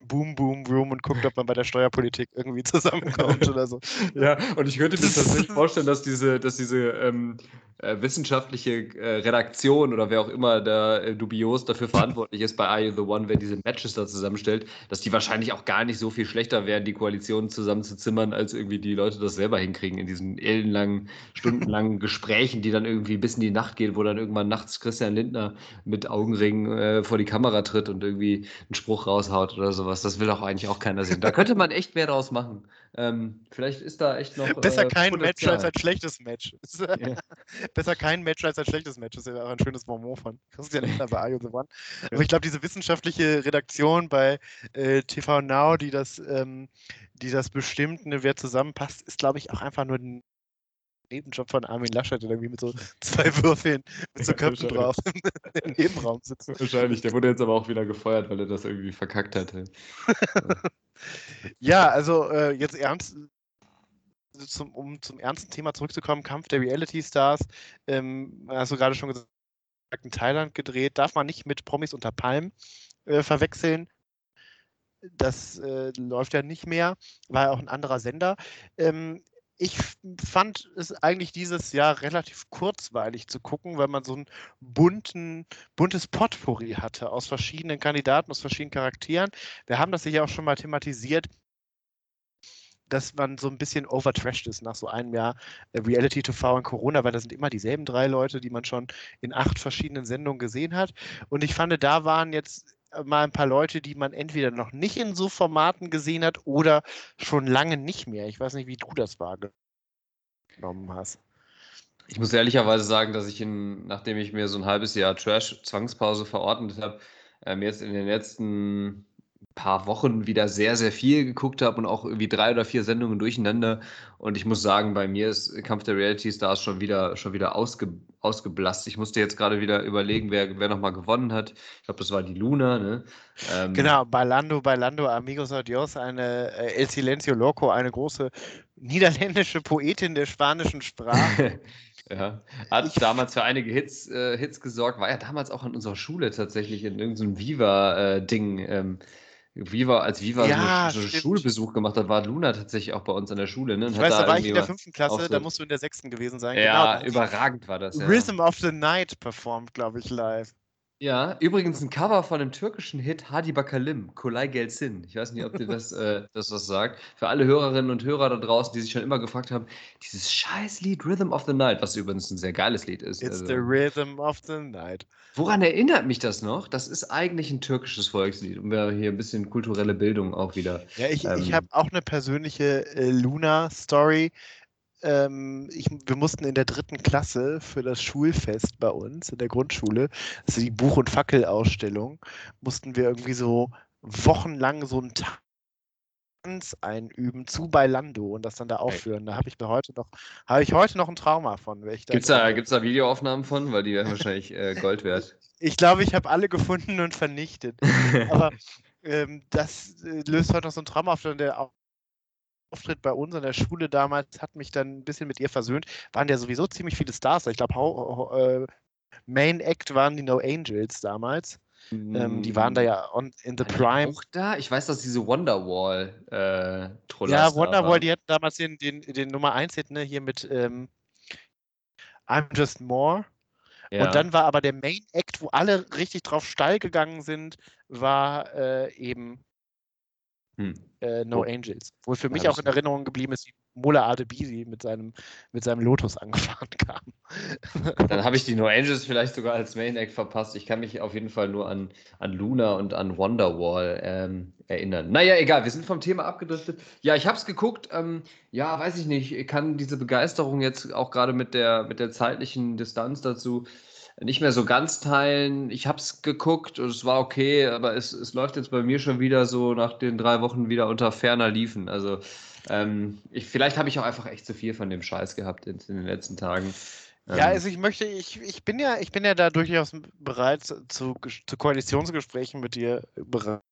Boom Boom Room und guckt, ob man bei der Steuerpolitik irgendwie [LAUGHS] zusammenkommt oder so. [LAUGHS] Ja, und ich könnte mir tatsächlich vorstellen, dass diese, dass diese ähm, äh, wissenschaftliche äh, Redaktion oder wer auch immer da äh, dubios dafür verantwortlich ist bei Are You the One, wer diese Matches da zusammenstellt, dass die wahrscheinlich auch gar nicht so viel schlechter wären, die Koalition zusammenzuzimmern, als irgendwie die Leute das selber hinkriegen in diesen ellenlangen, stundenlangen Gesprächen, die dann irgendwie bis in die Nacht gehen, wo dann irgendwann nachts Christian Lindner mit Augenringen äh, vor die Kamera tritt und irgendwie einen Spruch raushaut oder sowas. Das will auch eigentlich auch keiner sehen. Da könnte man echt mehr draus machen. Ähm, vielleicht ist da echt noch. Besser äh, kein Match als ein schlechtes Match. Ja. [LAUGHS] Besser kein Match als ein schlechtes Match. Das ist ja auch ein schönes Moment von Christian Lindner bei Are the One. [LAUGHS] Aber ich glaube, diese wissenschaftliche Redaktion bei äh, TV Now, die das, ähm, die das bestimmt, ne, wer zusammenpasst, ist, glaube ich, auch einfach nur ein Nebenjob von Armin Laschet, der irgendwie mit so zwei Würfeln mit so Köpfen drauf im Nebenraum sitzt. Wahrscheinlich, der wurde jetzt aber auch wieder gefeuert, weil er das irgendwie verkackt hatte. ja, also äh, jetzt ernst, zum, um zum ernsten Thema zurückzukommen, Kampf der Reality Stars, ähm, hast du gerade schon gesagt, in Thailand gedreht, darf man nicht mit Promis unter Palmen äh, verwechseln. Das äh, läuft ja nicht mehr, war ja auch ein anderer Sender. Ähm, ich fand es eigentlich dieses Jahr relativ kurzweilig zu gucken, weil man so ein bunten, buntes Potpourri hatte aus verschiedenen Kandidaten, aus verschiedenen Charakteren. Wir haben das sicher auch schon mal thematisiert dass man so ein bisschen overtrashed ist nach so einem Jahr äh, Reality TV und Corona, weil da sind immer dieselben drei Leute, die man schon in acht verschiedenen Sendungen gesehen hat. Und ich fand, da waren jetzt mal ein paar Leute, die man entweder noch nicht in so Formaten gesehen hat oder schon lange nicht mehr. Ich weiß nicht, wie du das wahrgenommen hast. Ich muss ehrlicherweise sagen, dass ich, in, nachdem ich mir so ein halbes Jahr Trash-Zwangspause verordnet habe, ähm, jetzt in den letzten paar Wochen wieder sehr, sehr viel geguckt habe und auch irgendwie drei oder vier Sendungen durcheinander. Und ich muss sagen, bei mir ist Kampf der Reality Stars schon wieder, schon wieder ausge, ausgeblasst. Ich musste jetzt gerade wieder überlegen, wer, wer nochmal gewonnen hat. Ich glaube, das war die Luna. Ne? Ähm, genau, Bailando, Bailando, Amigos Adios, eine äh, El Silencio Loco, eine große niederländische Poetin der spanischen Sprache. [LAUGHS] Ja, hat ich damals für einige Hits, äh, Hits gesorgt, war ja damals auch an unserer Schule tatsächlich in irgendeinem Viva-Ding. Äh, ähm, Viva, als Viva ja, so, so Schulbesuch gemacht hat, war Luna tatsächlich auch bei uns in der Schule. Ne? ich weiß, da war ich in der fünften Klasse, so da musst du in der sechsten gewesen sein. Ja, genau, überragend war das. Ja. Rhythm of the Night performt, glaube ich, live. Ja, übrigens ein Cover von dem türkischen Hit Hadi Bakalim, Kolay Gelsin. Ich weiß nicht, ob dir das, [LAUGHS] äh, das was sagt. Für alle Hörerinnen und Hörer da draußen, die sich schon immer gefragt haben, dieses scheiß Lied Rhythm of the Night, was übrigens ein sehr geiles Lied ist. It's also, the Rhythm of the Night. Woran erinnert mich das noch? Das ist eigentlich ein türkisches Volkslied. Und wir hier ein bisschen kulturelle Bildung auch wieder. Ja, ich, ähm, ich habe auch eine persönliche äh, Luna-Story ähm, ich, wir mussten in der dritten Klasse für das Schulfest bei uns in der Grundschule, also die Buch- und Fackelausstellung, mussten wir irgendwie so wochenlang so einen Tanz einüben zu Bailando und das dann da aufführen. Da habe ich mir heute noch, habe ich heute noch ein Trauma von. Gibt es da, gibt's da Videoaufnahmen von? Weil die wären wahrscheinlich äh, [LAUGHS] Gold wert. Ich glaube, ich habe alle gefunden und vernichtet. [LAUGHS] Aber ähm, das äh, löst heute noch so ein Trauma auf, der Auftritt bei uns an der Schule damals hat mich dann ein bisschen mit ihr versöhnt. Waren ja sowieso ziemlich viele Stars. Ich glaube, äh, Main Act waren die No Angels damals. Mm. Ähm, die waren da ja on, in the Prime. Auch da? Ich weiß, dass diese Wonderwall äh, Ja, Wonderwall, die hatten damals den, den, den Nummer 1 Hit, ne, hier mit ähm, I'm Just More. Ja. Und dann war aber der Main Act, wo alle richtig drauf steil gegangen sind, war äh, eben hm. Äh, no oh. Angels. Wo für mich auch in Erinnerung geblieben ist, wie Mola Adebisi mit seinem, mit seinem Lotus [LAUGHS] angefahren kam. Dann habe ich die No Angels vielleicht sogar als Main Act verpasst. Ich kann mich auf jeden Fall nur an, an Luna und an Wonderwall ähm, erinnern. Naja, egal, wir sind vom Thema abgedriftet. Ja, ich habe es geguckt. Ähm, ja, weiß ich nicht. Ich kann diese Begeisterung jetzt auch gerade mit der, mit der zeitlichen Distanz dazu nicht mehr so ganz teilen. Ich habe es geguckt und es war okay, aber es, es läuft jetzt bei mir schon wieder so nach den drei Wochen wieder unter ferner Liefen. Also ähm, ich, vielleicht habe ich auch einfach echt zu viel von dem Scheiß gehabt in, in den letzten Tagen. Ja, ähm. also ich möchte, ich, ich bin ja, ich bin ja da durchaus bereit zu, zu Koalitionsgesprächen mit dir bereit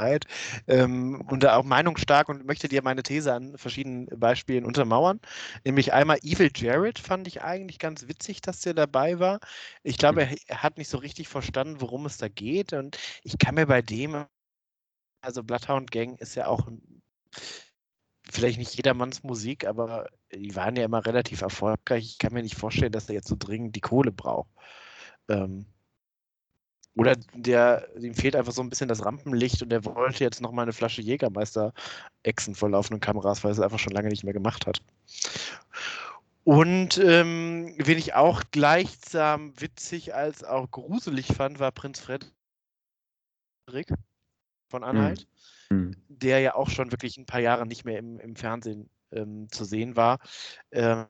Zeit ähm, und auch meinungsstark und möchte dir meine These an verschiedenen Beispielen untermauern. Nämlich einmal Evil Jared fand ich eigentlich ganz witzig, dass der dabei war. Ich glaube, er, er hat nicht so richtig verstanden, worum es da geht und ich kann mir bei dem also Bloodhound Gang ist ja auch vielleicht nicht jedermanns Musik, aber die waren ja immer relativ erfolgreich. Ich kann mir nicht vorstellen, dass er jetzt so dringend die Kohle braucht. Ähm, oder der, ihm fehlt einfach so ein bisschen das Rampenlicht und der wollte jetzt noch mal eine Flasche Jägermeister exen vor laufenden Kameras, weil er es einfach schon lange nicht mehr gemacht hat. Und ähm, wen ich auch gleichsam witzig als auch gruselig fand, war Prinz Frederik von Anhalt, mhm. der ja auch schon wirklich ein paar Jahre nicht mehr im, im Fernsehen ähm, zu sehen war. Ähm,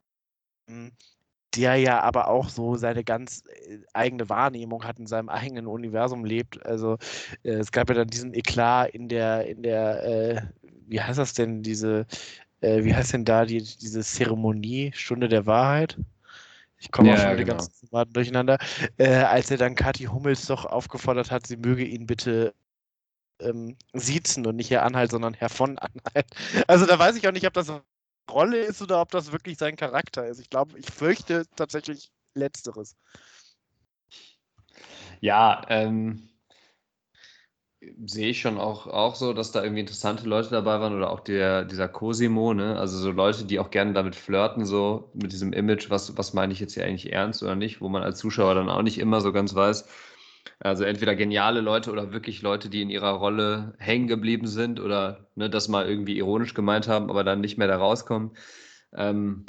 der ja aber auch so seine ganz äh, eigene Wahrnehmung hat, in seinem eigenen Universum lebt. Also äh, es gab ja dann diesen Eklat in der, in der, äh, wie heißt das denn, diese, äh, wie heißt denn da die, diese Zeremonie, Stunde der Wahrheit? Ich komme ja, auch schon genau. die ganzen Worte durcheinander. Äh, als er dann Kathi Hummels doch aufgefordert hat, sie möge ihn bitte ähm, siezen und nicht Herr Anhalt, sondern Herr von Anhalt. Also da weiß ich auch nicht, ob das Rolle ist oder ob das wirklich sein Charakter ist. Ich glaube, ich fürchte tatsächlich Letzteres. Ja, ähm, sehe ich schon auch, auch so, dass da irgendwie interessante Leute dabei waren oder auch der, dieser Cosimo, ne? Also so Leute, die auch gerne damit flirten, so mit diesem Image, was, was meine ich jetzt hier eigentlich ernst oder nicht, wo man als Zuschauer dann auch nicht immer so ganz weiß, also entweder geniale Leute oder wirklich Leute, die in ihrer Rolle hängen geblieben sind oder ne, das mal irgendwie ironisch gemeint haben, aber dann nicht mehr da rauskommen. Ähm,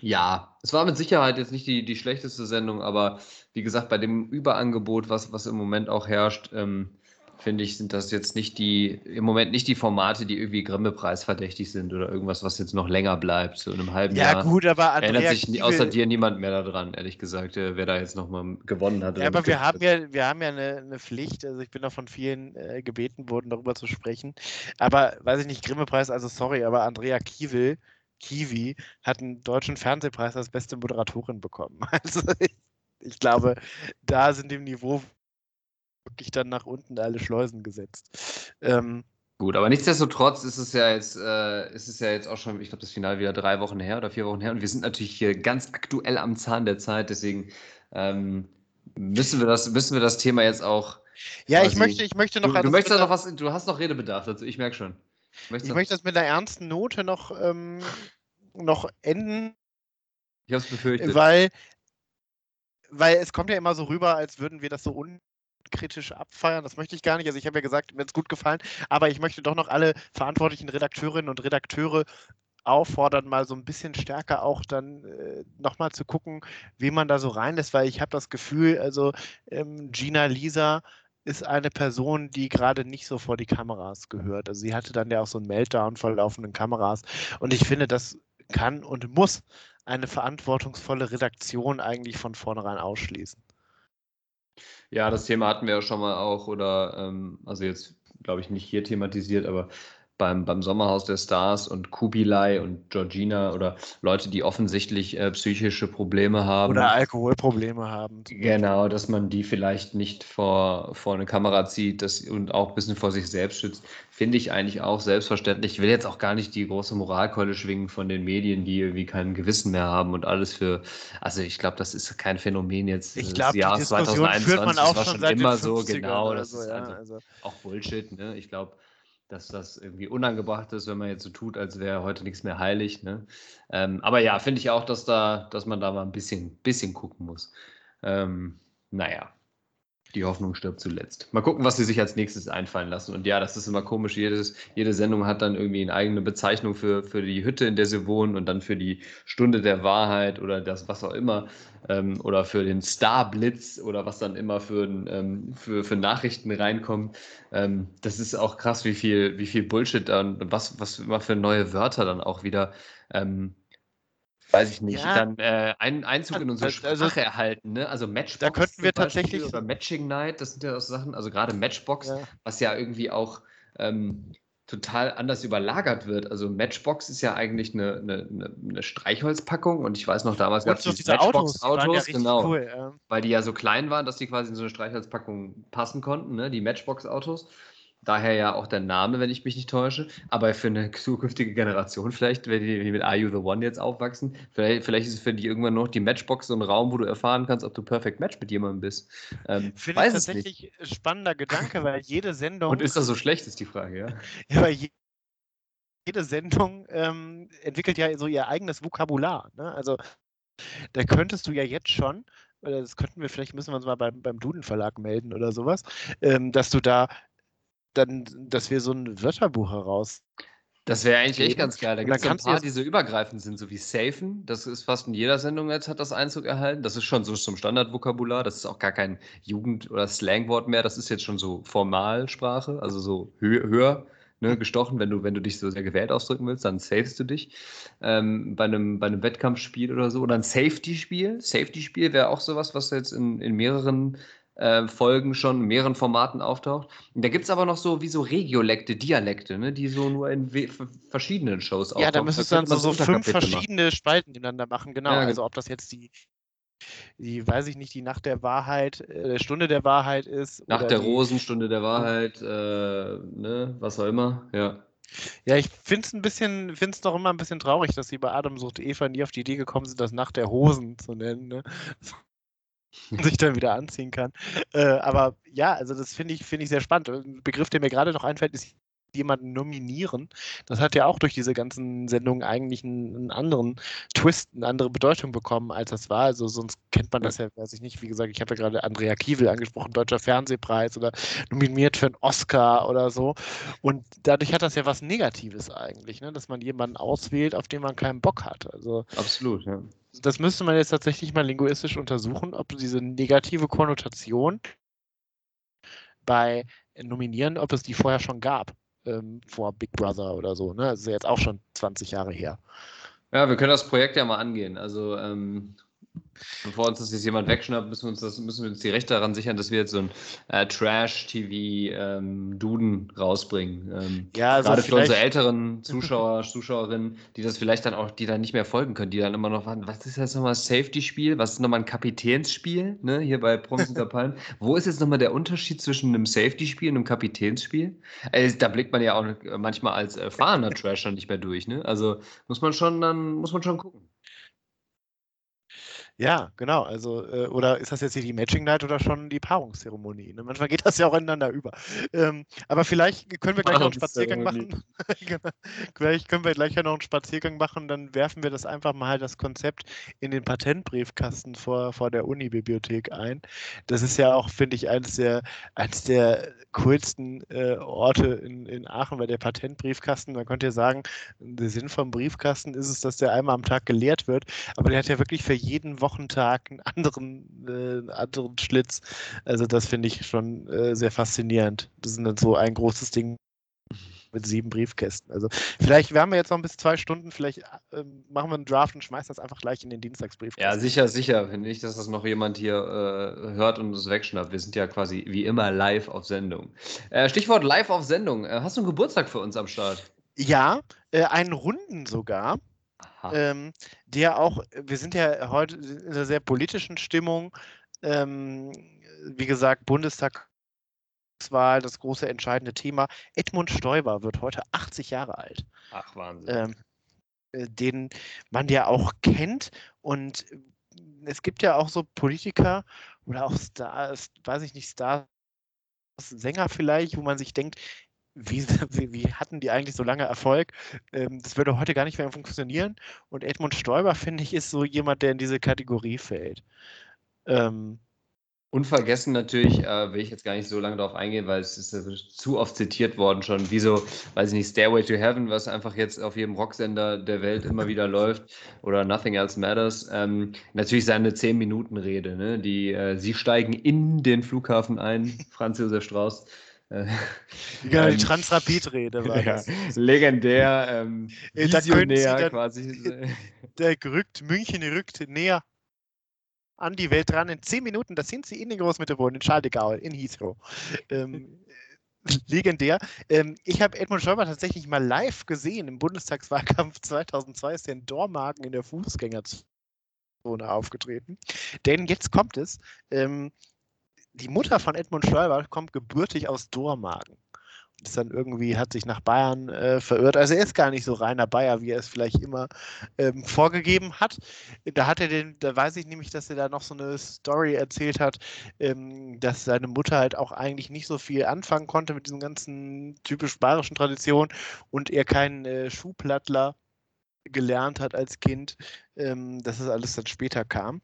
ja, es war mit Sicherheit jetzt nicht die, die schlechteste Sendung, aber wie gesagt, bei dem Überangebot, was, was im Moment auch herrscht, ähm, finde ich, sind das jetzt nicht die, im Moment nicht die Formate, die irgendwie Grimme-Preis verdächtig sind oder irgendwas, was jetzt noch länger bleibt. So in einem halben ja, Jahr. Ja, gut, aber Andrea erinnert sich Kiewel, außer dir niemand mehr daran, ehrlich gesagt, äh, wer da jetzt nochmal gewonnen hat. Ja, aber wir haben ja, wir haben ja eine, eine, Pflicht, also ich bin da von vielen äh, gebeten worden, darüber zu sprechen. Aber weiß ich nicht, Grimme-Preis, also sorry, aber Andrea Kiewel, Kiwi, hat einen deutschen Fernsehpreis als beste Moderatorin bekommen. [LAUGHS] Also ich, ich glaube, da sind dem Niveau wirklich dann nach unten alle Schleusen gesetzt. Ähm, Gut, aber nichtsdestotrotz ist es ja jetzt, äh, ist es ja jetzt auch schon, ich glaube, das Finale wieder drei Wochen her oder vier Wochen her und wir sind natürlich hier ganz aktuell am Zahn der Zeit, deswegen ähm, müssen wir das, müssen wir das Thema jetzt auch. Ja, quasi, ich möchte, ich möchte noch. Du, du möchtest noch was, du hast noch Redebedarf dazu, ich merke schon. Ich möchte das mit einer ernsten Note noch, ähm, noch enden. Ich habe es befürchtet. Weil, weil es kommt ja immer so rüber, als würden wir das so un kritisch abfeiern. Das möchte ich gar nicht. Also ich habe ja gesagt, mir es gut gefallen, aber ich möchte doch noch alle verantwortlichen Redakteurinnen und Redakteure auffordern, mal so ein bisschen stärker auch dann äh, nochmal zu gucken, wie man da so reinlässt, weil ich habe das Gefühl, also ähm, Gina Lisa ist eine Person, die gerade nicht so vor die Kameras gehört. Also sie hatte dann ja auch so einen Meltdown vor laufenden Kameras und ich finde, das kann und muss eine verantwortungsvolle Redaktion eigentlich von vornherein ausschließen. Ja, das Thema hatten wir ja schon mal auch, oder ähm, also jetzt glaube ich nicht hier thematisiert, aber beim, beim Sommerhaus der Stars und Kubilai und Georgina oder Leute, die offensichtlich äh, psychische Probleme haben. Oder Alkoholprobleme haben. Genau, dass man die vielleicht nicht vor, vor eine Kamera zieht das, und auch ein bisschen vor sich selbst schützt, finde ich eigentlich auch selbstverständlich. Ich will jetzt auch gar nicht die große Moralkeule schwingen von den Medien, die irgendwie kein Gewissen mehr haben und alles für. Also ich glaube, das ist kein Phänomen jetzt ich glaub, des Jahres 2021. Führt man auch das schon, schon immer so, genau. Das so, ist ja, also, also auch Bullshit. Ne? Ich glaube, dass das irgendwie unangebracht ist, wenn man jetzt so tut, als wäre heute nichts mehr heilig. Ne? Ähm, aber ja, finde ich auch, dass da, dass man da mal ein bisschen, bisschen gucken muss. Ähm, naja, die Hoffnung stirbt zuletzt. Mal gucken, was sie sich als nächstes einfallen lassen. Und ja, das ist immer komisch. Jedes, jede Sendung hat dann irgendwie eine eigene Bezeichnung für, für die Hütte, in der sie wohnen und dann für die Stunde der Wahrheit oder das, was auch immer. Ähm, oder für den Starblitz oder was dann immer für, ähm, für, für Nachrichten reinkommt. Ähm, das ist auch krass, wie viel, wie viel Bullshit dann, was, was immer für neue Wörter dann auch wieder ähm, weiß ich nicht, ja. dann äh, einen Einzug in unsere also, Sprache erhalten. Ne? Also Matchbox da könnten wir tatsächlich oder Matching Night, das sind ja auch Sachen, also gerade Matchbox, ja. was ja irgendwie auch ähm, total anders überlagert wird. Also Matchbox ist ja eigentlich eine, eine, eine Streichholzpackung und ich weiß noch, damals gab es diese Matchbox-Autos, ja genau, cool, ja. weil die ja so klein waren, dass die quasi in so eine Streichholzpackung passen konnten, ne? die Matchbox-Autos. Daher ja auch der Name, wenn ich mich nicht täusche. Aber für eine zukünftige Generation vielleicht, wenn die mit Are You the One jetzt aufwachsen, vielleicht, vielleicht ist es für die irgendwann noch die Matchbox so ein Raum, wo du erfahren kannst, ob du Perfect Match mit jemandem bist. Ähm, Finde ich tatsächlich ein spannender Gedanke, weil [LAUGHS] jede Sendung. Und ist das so schlecht, ist die Frage, ja? [LAUGHS] ja, weil je, jede Sendung ähm, entwickelt ja so ihr eigenes Vokabular. Ne? Also da könntest du ja jetzt schon das könnten wir vielleicht, müssen wir uns mal beim, beim Duden Verlag melden oder sowas, ähm, dass du da dann, dass wir so ein Wörterbuch heraus. Das wäre eigentlich echt ganz geil. Da gibt es ein paar, die so übergreifend sind, so wie Safen. Das ist fast in jeder Sendung jetzt hat das Einzug erhalten. Das ist schon so zum Standardvokabular. Das ist auch gar kein Jugend- oder Slangwort mehr. Das ist jetzt schon so Formalsprache, also so hö höher ne, gestochen. Wenn du, wenn du dich so sehr gewählt ausdrücken willst, dann savest du dich. Ähm, bei, einem, bei einem Wettkampfspiel oder so. Oder ein Safety-Spiel. Safety-Spiel wäre auch sowas, was jetzt in, in mehreren äh, Folgen schon in mehreren Formaten auftaucht. Und da gibt es aber noch so wie so Regiolekte, Dialekte, ne, die so nur in verschiedenen Shows auftauchen. Ja, da müsstest du dann so, so fünf verschiedene machen. Spalten nebeneinander machen, genau. Ja, also ob das jetzt die die, weiß ich nicht, die Nacht der Wahrheit, äh, Stunde der Wahrheit ist. Nacht der Rosen, Stunde der Wahrheit, äh, ne, was auch immer, ja. Ja, ich finde es ein bisschen, finde es doch immer ein bisschen traurig, dass sie bei Adam sucht Eva nie auf die Idee gekommen sind, das Nacht der Hosen zu nennen. Ne? [LAUGHS] sich dann wieder anziehen kann. Äh, aber ja, also das finde ich, find ich sehr spannend. Ein Begriff, der mir gerade noch einfällt, ist jemanden nominieren. Das hat ja auch durch diese ganzen Sendungen eigentlich einen, einen, anderen Twist, eine andere Bedeutung bekommen, als das war. Also sonst kennt man das ja, weiß ich nicht. Wie gesagt, ich habe ja gerade Andrea Kiewel angesprochen, Deutscher Fernsehpreis oder nominiert für einen Oscar oder so. Und dadurch hat das ja was Negatives eigentlich, ne? dass man jemanden auswählt, auf den man keinen Bock hat. Also absolut, ja. Das müsste man jetzt tatsächlich mal linguistisch untersuchen, ob diese negative Konnotation bei Nominieren, ob es die vorher schon gab ähm, vor Big Brother oder so. Ne? Das ist ja jetzt auch schon 20 Jahre her. Ja, wir können das Projekt ja mal angehen. Also ähm, Bevor uns das jetzt jemand wegschnappt, müssen wir uns, das, müssen wir uns die Rechte daran sichern, dass wir jetzt so ein äh, Trash-TV-Duden ähm, rausbringen. Ähm, ja, also gerade für unsere älteren [LAUGHS] Zuschauer, Zuschauerinnen, die das vielleicht dann auch, die dann nicht mehr folgen können, die dann immer noch warten, was ist jetzt nochmal Safety-Spiel? Was ist nochmal ein Kapitänsspiel? Ne? Hier bei Promis unter Palmen. [LAUGHS] Wo ist jetzt nochmal der Unterschied zwischen einem Safety-Spiel und einem Kapitänsspiel? Äh, da blickt man ja auch manchmal als erfahrener Trasher nicht mehr durch. Ne? Also muss man schon dann, muss man schon gucken. Ja, genau. Also, äh, oder ist das jetzt hier die Matching Night oder schon die Paarungszeremonie? Ne? Manchmal geht das ja auch ineinander über. Ähm, aber vielleicht können wir gleich noch einen Spaziergang machen. [LAUGHS] Genau. vielleicht können wir gleich ja noch einen Spaziergang machen, dann werfen wir das einfach mal das Konzept in den Patentbriefkasten vor, vor der Uni-Bibliothek ein. Das ist ja auch, finde ich, eines der, eines der coolsten äh, Orte in, in Aachen, weil der Patentbriefkasten, man könnte ja sagen, der Sinn vom Briefkasten ist es, dass der einmal am Tag geleert wird, aber der hat ja wirklich für jeden Wochen Wochentag einen anderen, äh, anderen Schlitz. Also das finde ich schon äh, sehr faszinierend. Das ist dann so ein großes Ding mit sieben Briefkästen. Also vielleicht, wir haben ja jetzt noch bis zwei Stunden, vielleicht äh, machen wir einen Draft und schmeißen das einfach gleich in den Dienstagsbriefkasten. Ja, sicher, sicher. Nicht, dass das noch jemand hier äh, hört und es wegschnappt. Wir sind ja quasi wie immer live auf Sendung. Äh, Stichwort live auf Sendung. Äh, hast du einen Geburtstag für uns am Start? Ja, äh, einen runden sogar ähm, der auch, wir sind ja heute in einer sehr politischen Stimmung. Ähm, wie gesagt, Bundestagswahl, das große entscheidende Thema. Edmund Stoiber wird heute 80 Jahre alt. Ach, Wahnsinn. Ähm, äh, den man ja auch kennt. Und es gibt ja auch so Politiker oder auch Stars, weiß ich nicht, Stars, Sänger vielleicht, wo man sich denkt, wie, [LAUGHS] wie, wie, hatten die eigentlich so lange Erfolg? Ähm, das würde heute gar nicht mehr funktionieren. Und Edmund Stoiber, finde ich, ist so jemand, der in diese Kategorie fällt. Ähm, Unvergessen natürlich, äh, will ich jetzt gar nicht so lange darauf eingehen, weil es ist äh, zu oft zitiert worden schon, wie so, weiß ich nicht, Stairway to Heaven, was einfach jetzt auf jedem Rocksender der Welt immer wieder [LAUGHS] läuft, oder Nothing Else Matters. Ähm, natürlich seine 10-Minuten-Rede, ne? die, äh, sie steigen in den Flughafen ein, Franz Josef Strauß. Äh, [LAUGHS] genau, die ähm, Transrapid-Rede war [LAUGHS] ja, das. Legendär, ähm, visionär quasi. [LAUGHS] Der gerückt, München rückt näher an die Welt ran. In zehn Minuten, da sind sie in den Großmetropol, in Charles de Gaulle, in Heathrow. Ähm, legendär. Ähm, ich habe Edmund Stoiber tatsächlich mal live gesehen im Bundestagswahlkampf 2002 ist er in Dormagen in der Fußgängerzone aufgetreten. Denn jetzt kommt es. Ähm, die Mutter von Edmund Stoiber kommt gebürtig aus Dormagen. ist dann irgendwie, hat sich nach Bayern äh, verirrt. Also er ist gar nicht so reiner Bayer, wie er es vielleicht immer ähm, vorgegeben hat. Da hat er den, da weiß ich nämlich, dass er da noch so eine Story erzählt hat, ähm, dass seine Mutter halt auch eigentlich nicht so viel anfangen konnte mit diesen ganzen typisch bayerischen Traditionen und er kein äh, Schuhplattler gelernt hat als Kind, ähm, dass es alles dann später kam.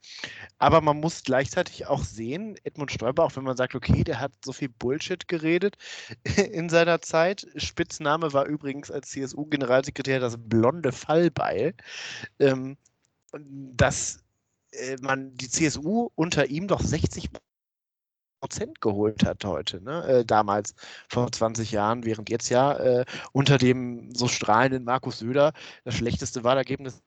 Aber man muss gleichzeitig auch sehen, Edmund Stoiber, auch wenn man sagt, okay, der hat so viel Bullshit geredet [LAUGHS] in seiner Zeit. Spitzname war übrigens als CSU-Generalsekretär das blonde Fallbeil. Ähm, dass äh, man die CSU unter ihm doch 60 Prozent geholt hat heute, ne? Äh, damals vor 20 Jahren, während jetzt ja äh, unter dem so strahlenden Markus Söder das schlechteste Wahlergebnis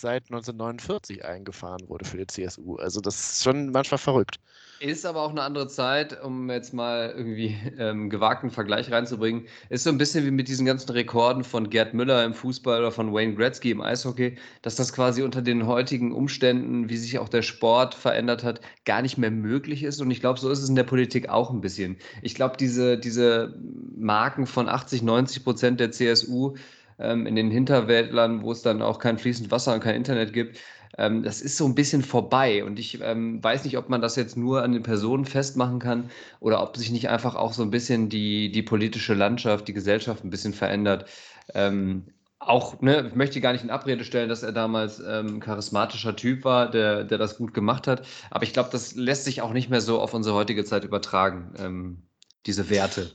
seit 1949 eingefahren wurde für die CSU. Also das ist schon manchmal verrückt. Ist aber auch eine andere Zeit, um jetzt mal irgendwie ähm, gewagten Vergleich reinzubringen. Ist so ein bisschen wie mit diesen ganzen Rekorden von Gerd Müller im Fußball oder von Wayne Gretzky im Eishockey, dass das quasi unter den heutigen Umständen, wie sich auch der Sport verändert hat, gar nicht mehr möglich ist. Und ich glaube, so ist es in der Politik auch ein bisschen. Ich glaube, diese, diese Marken von 80, 90 Prozent der CSU, ähm, in den Hinterwäldlern, wo es dann auch kein fließend Wasser und kein Internet gibt. Ähm, das ist so ein bisschen vorbei und ich ähm, weiß nicht, ob man das jetzt nur an den Personen festmachen kann oder ob sich nicht einfach auch so ein bisschen die, die politische Landschaft, die Gesellschaft ein bisschen verändert. Ähm, auch, ne, ich möchte gar nicht in Abrede stellen, dass er damals ähm, charismatischer Typ war, der, der das gut gemacht hat. Aber ich glaube, das lässt sich auch nicht mehr so auf unsere heutige Zeit übertragen, ähm, diese Werte.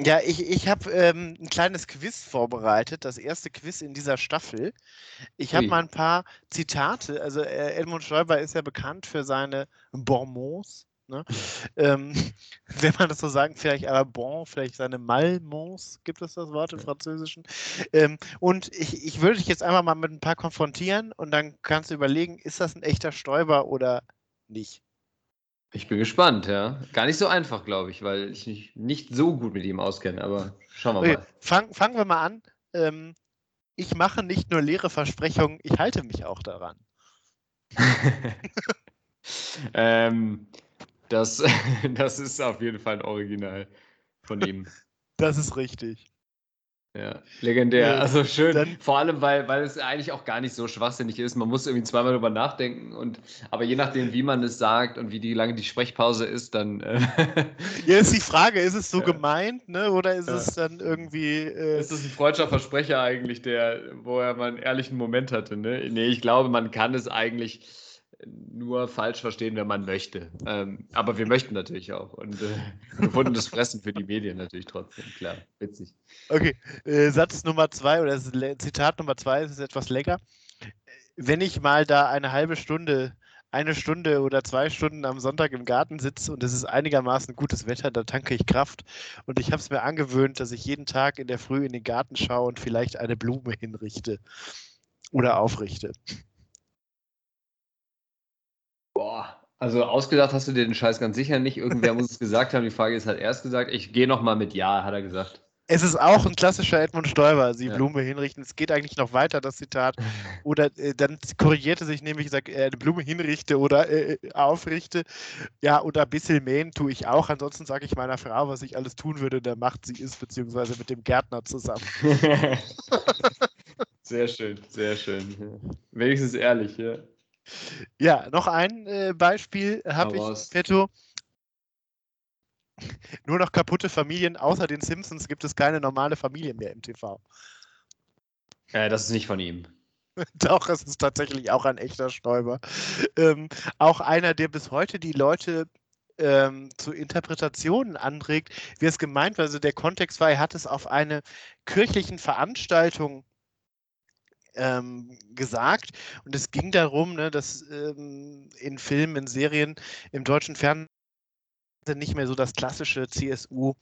Ja, ich, ich habe ähm, ein kleines Quiz vorbereitet, das erste Quiz in dieser Staffel. Ich habe mal ein paar Zitate. Also äh, Edmund Stoiber ist ja bekannt für seine Bonbons. Ne? [LAUGHS] ähm, [LAUGHS] wenn man das so sagen, vielleicht aber bon, vielleicht seine Malmons, gibt es das Wort im Französischen. Ähm, und ich, ich würde dich jetzt einfach mal mit ein paar konfrontieren und dann kannst du überlegen, ist das ein echter Stoiber oder nicht? Ich bin gespannt, ja. Gar nicht so einfach, glaube ich, weil ich mich nicht so gut mit ihm auskenne, aber schauen wir okay. mal. Fang, fangen wir mal an. Ähm, ich mache nicht nur leere Versprechungen, ich halte mich auch daran. [LAUGHS] ähm, das, [LAUGHS] das ist auf jeden Fall ein Original von ihm. Das ist richtig. Ja, legendär. Also schön. Dann, Vor allem, weil, weil es eigentlich auch gar nicht so schwachsinnig ist. Man muss irgendwie zweimal drüber nachdenken. Und, aber je nachdem, wie man es sagt und wie die lange die Sprechpause ist, dann. Äh, [LAUGHS] ja, ist die Frage, ist es so ja. gemeint, ne? Oder ist ja. es dann irgendwie. Äh, ist es ein freudscher Versprecher eigentlich, der, wo er mal einen ehrlichen Moment hatte, ne? Nee, ich glaube, man kann es eigentlich nur falsch verstehen, wenn man möchte. Ähm, aber wir möchten natürlich auch. Und äh, gefundenes Fressen für die Medien natürlich trotzdem, klar. Witzig. Okay, äh, Satz Nummer zwei oder Zitat Nummer zwei ist etwas lecker. Wenn ich mal da eine halbe Stunde, eine Stunde oder zwei Stunden am Sonntag im Garten sitze und es ist einigermaßen gutes Wetter, da tanke ich Kraft. Und ich habe es mir angewöhnt, dass ich jeden Tag in der Früh in den Garten schaue und vielleicht eine Blume hinrichte oder aufrichte. Boah, also ausgedacht hast du dir den Scheiß ganz sicher nicht. Irgendwer muss es [LAUGHS] gesagt haben. Die Frage ist, hat er es gesagt? Ich gehe nochmal mit Ja, hat er gesagt. Es ist auch ein klassischer Edmund Stoiber, sie ja. Blume hinrichten. Es geht eigentlich noch weiter, das Zitat. Oder äh, dann korrigierte sich nämlich, sagt, äh, eine Blume hinrichte oder äh, äh, aufrichte. Ja, oder ein bisschen mähen tue ich auch. Ansonsten sage ich meiner Frau, was ich alles tun würde, der macht sie ist, beziehungsweise mit dem Gärtner zusammen. [LAUGHS] [LAUGHS] sehr schön, sehr schön. Wenigstens ehrlich, ja. Ja, noch ein äh, Beispiel habe ich, Petto. [LAUGHS] Nur noch kaputte Familien. Außer den Simpsons gibt es keine normale Familie mehr im TV. Äh, das ist nicht von ihm. [LAUGHS] Doch, es ist tatsächlich auch ein echter Stäuber. Ähm, auch einer, der bis heute die Leute ähm, zu Interpretationen anregt, wie es gemeint war. Also der Kontext war, er hat es auf eine kirchlichen Veranstaltung ähm, gesagt. Und es ging darum, ne, dass ähm, in Filmen, in Serien, im deutschen Fernsehen nicht mehr so das klassische CSU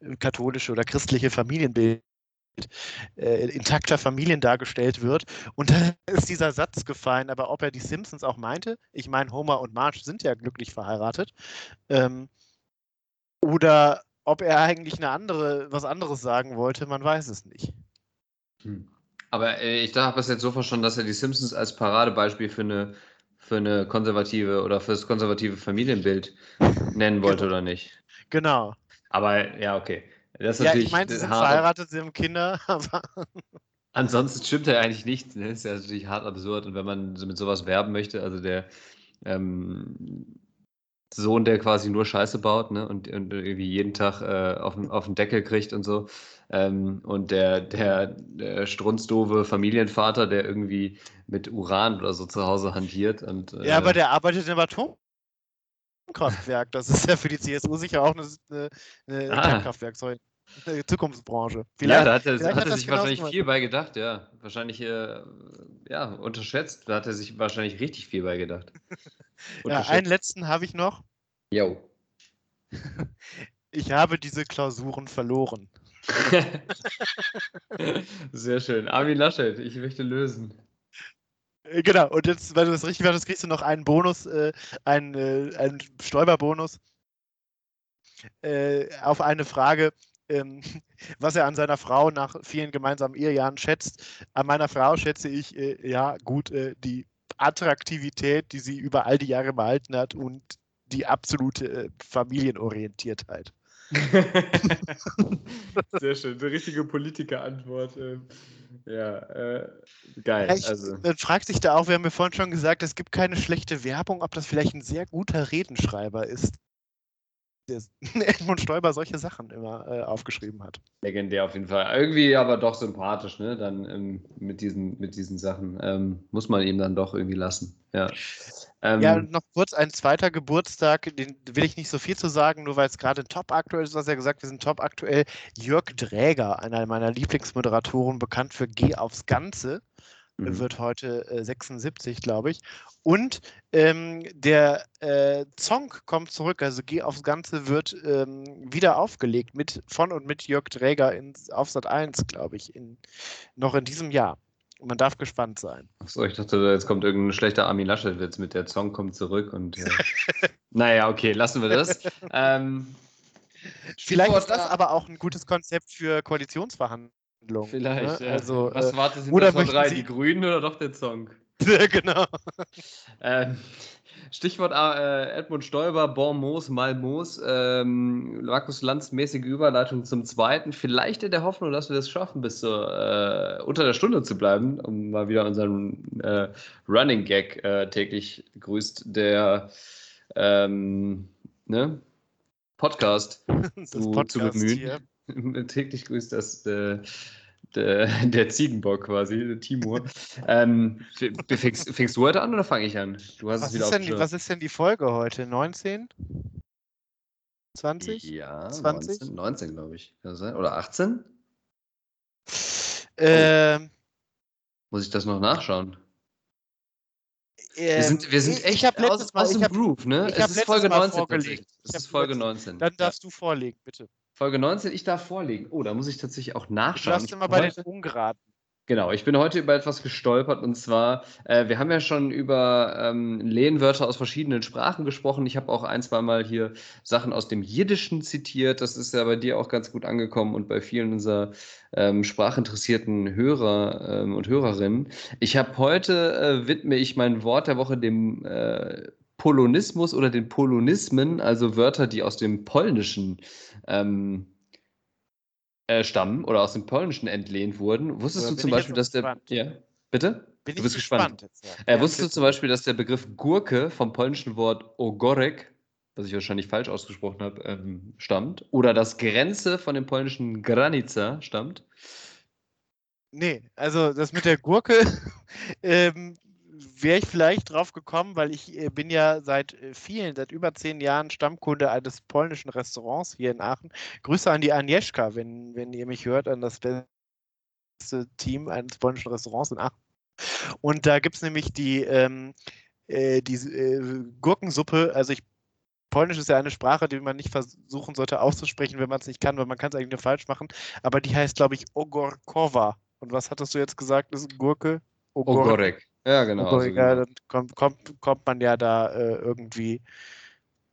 äh, katholische oder christliche Familienbild äh, intakter Familien dargestellt wird. Und da [LAUGHS] ist dieser Satz gefallen, aber ob er die Simpsons auch meinte, ich meine, Homer und Marge sind ja glücklich verheiratet, ähm, oder ob er eigentlich eine andere, was anderes sagen wollte, man weiß es nicht. Hm. Aber äh, ich habe es jetzt so verstanden, dass er die Simpsons als Paradebeispiel für eine, für eine konservative oder für das konservative Familienbild nennen wollte, genau. oder nicht? Genau. Aber ja, okay. Das ist Ja, ich meine, sie sind hart. verheiratet, sie haben Kinder, [LAUGHS] aber Ansonsten stimmt ja eigentlich nichts. Ne? Ist ja natürlich hart absurd. Und wenn man mit sowas werben möchte, also der ähm, Sohn, der quasi nur Scheiße baut ne? und, und irgendwie jeden Tag äh, auf, den- auf den Deckel kriegt und so. Ähm, und der, der, der strunzdove Familienvater, der irgendwie mit Uran oder so zu Hause hantiert. Und, äh, ja, aber der arbeitet im Atomkraftwerk. Das ist ja für die CSU sicher auch eine, eine, eine Ah. Kernkraftwerk, sorry, Zukunftsbranche. ja, Vielleicht, da hat er, hat hat er sich wahrscheinlich viel bei gedacht, ja. Wahrscheinlich, äh, ja, unterschätzt. Da hat er sich wahrscheinlich richtig viel bei gedacht. [LAUGHS] ja, einen letzten habe ich noch. Jo. [LAUGHS] Ich habe diese Klausuren verloren. [LAUGHS] Sehr schön. Armin Laschet, ich möchte lösen. Äh, Genau, und jetzt, wenn du das richtig machst, kriegst du noch einen Bonus, äh, einen, äh, einen Stäuberbonus äh, auf eine Frage, ähm, [LAUGHS] was er an seiner Frau nach vielen gemeinsamen Ehejahren schätzt. An meiner Frau schätze ich, äh, ja, gut, äh, die Attraktivität, die sie über all die Jahre behalten hat und die absolute äh, Familienorientiertheit. [LAUGHS] Sehr schön, eine richtige Politikerantwort. ähm, Ja, äh, geil. Ich, Also, Man fragt sich da auch, wir haben ja vorhin schon gesagt, es gibt keine schlechte Werbung, ob das vielleicht ein sehr guter Redenschreiber ist, der [LAUGHS] Edmund Stoiber solche Sachen immer äh, aufgeschrieben hat. legendär auf jeden Fall. Irgendwie aber doch sympathisch, ne? Dann ähm, mit, diesen, mit diesen Sachen. Ähm, muss man ihm dann doch irgendwie lassen. Ja. Ähm, Ja, noch kurz ein zweiter Geburtstag, den will ich nicht so viel zu sagen, nur weil es gerade top aktuell ist, was er gesagt, wir sind top aktuell. Jörg Dräger, einer meiner Lieblingsmoderatoren, bekannt für Geh aufs Ganze, mhm. wird heute äh, 76, glaube ich. Und ähm, der äh, Song kommt zurück, also Geh aufs Ganze wird ähm, wieder aufgelegt mit von und mit Jörg Dräger in, auf Sat 1, glaube ich, in, noch in diesem Jahr. Und man darf gespannt sein. Achso, ich dachte, jetzt kommt irgendein schlechter Armin Laschet-Witz mit der Song kommt zurück und. Äh, [LAUGHS] naja, okay, lassen wir das. [LAUGHS] Ähm, Vielleicht ist das da- aber auch ein gutes Konzept für Koalitionsverhandlungen. Vielleicht. Ne? ja. Also, Was äh, wartet oder hinter vor möchten drei? Sie- Die Grünen oder doch der Song? [LAUGHS] genau. Ähm, Stichwort äh, Edmund Stoiber, Bon Moos, Mal Moos, ähm, Markus Lanz, mäßige Überleitung zum zweiten. Vielleicht in der Hoffnung, dass wir das schaffen, bis zur, äh, unter der Stunde zu bleiben, um mal wieder unseren äh, Running Gag äh, täglich grüßt der ähm, ne? Podcast [LAUGHS] Das zu, zu Podcast bemühen. hier. [LAUGHS] täglich grüßt das äh, der, [LAUGHS] der Ziegenbock quasi, Timur. ähm, fängst, fängst du heute an oder fange ich an? Du hast Was es wieder ist, denn, die- was ist denn die Folge heute? 19? 20? Ja, 20? 19, 19 glaube ich. Oder 18? Ähm, Muss ich das noch nachschauen? Wir ähm, sind, wir sind echt ich aus, Mal, aus dem hab, Groove, ne? Es ist Folge Mal 19 vorgelegt. tatsächlich. Es ist Folge letztes- 19. Dann ja. darfst du vorlegen, bitte. Folge 19, ich darf vorlegen. Oh, da muss ich tatsächlich auch Du nachschauen. darfst Ich immer bei heute- den Ungeraden. Genau, ich bin heute über etwas gestolpert und zwar, äh, wir haben ja schon über ähm, Lehnwörter aus verschiedenen Sprachen gesprochen. Ich habe auch ein, zwei Mal hier Sachen aus dem Jiddischen zitiert. Das ist ja bei dir auch ganz gut angekommen und bei vielen unserer ähm, sprachinteressierten Hörer ähm, und Hörerinnen. Ich habe heute, äh, widme ich mein Wort der Woche dem äh, Polonismus oder den Polonismen, also Wörter, die aus dem Polnischen ähm, äh, stammen oder aus dem Polnischen entlehnt wurden. Wusstest Da du zum Beispiel, dass der. gespannt. Ja, bitte? Bin Du bist gespannt. jetzt, ja. Äh, Ja, wusstest du bitte. zum Beispiel, dass der Begriff Gurke vom polnischen Wort Ogorek, was ich wahrscheinlich falsch ausgesprochen habe, ähm, stammt? Oder dass Grenze von dem polnischen Granica stammt? Nee, also das mit der Gurke [LAUGHS] ähm, wäre ich vielleicht drauf gekommen, weil ich äh, bin ja seit äh, vielen, seit über zehn Jahren Stammkunde eines polnischen Restaurants hier in Aachen. Grüße an die Agnieszka, wenn, wenn ihr mich hört, an das beste Team eines polnischen Restaurants in Aachen. Und da gibt es nämlich die, ähm, äh, die äh, Gurkensuppe, also ich Polnisch ist ja eine Sprache, die man nicht versuchen sollte auszusprechen, wenn man es nicht kann, weil man kann es eigentlich nur falsch machen. Aber die heißt, glaube ich, Ogorkova. Und was hattest du jetzt gesagt? Das ist Gurke? Ogor- Ogorek. Ja, genau. Also, ja, dann kommt, kommt, kommt man ja da äh, irgendwie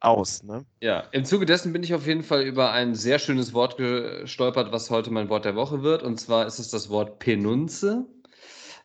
aus. Ne? Ja, im Zuge dessen bin ich auf jeden Fall über ein sehr schönes Wort gestolpert, was heute mein Wort der Woche wird. Und zwar ist es das Wort Penunze.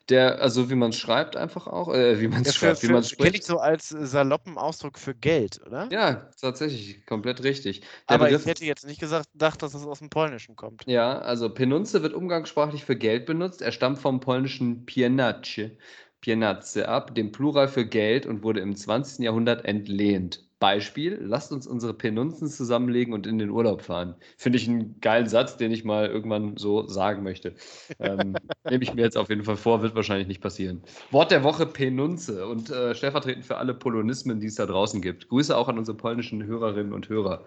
Der, also wie man es schreibt einfach auch, äh, wie man es Ja, schreibt, für, wie man es kenne ich spricht. so als saloppen Ausdruck für Geld, oder? Ja, tatsächlich, komplett richtig. Der Aber Begriff ich hätte jetzt nicht gesagt, gedacht, dass es aus dem Polnischen kommt. Ja, also Penunze wird umgangssprachlich für Geld benutzt. Er stammt vom polnischen Pienace, Pienace ab, dem Plural für Geld und wurde im 20. Jahrhundert entlehnt. Beispiel, lasst uns unsere Penunzen zusammenlegen und in den Urlaub fahren. Finde ich einen geilen Satz, den ich mal irgendwann so sagen möchte. Ähm, [LAUGHS] Nehme ich mir jetzt auf jeden Fall vor, wird wahrscheinlich nicht passieren. Wort der Woche Penunze und äh, stellvertretend für alle Polonismen, die es da draußen gibt. Grüße auch an unsere polnischen Hörerinnen und Hörer.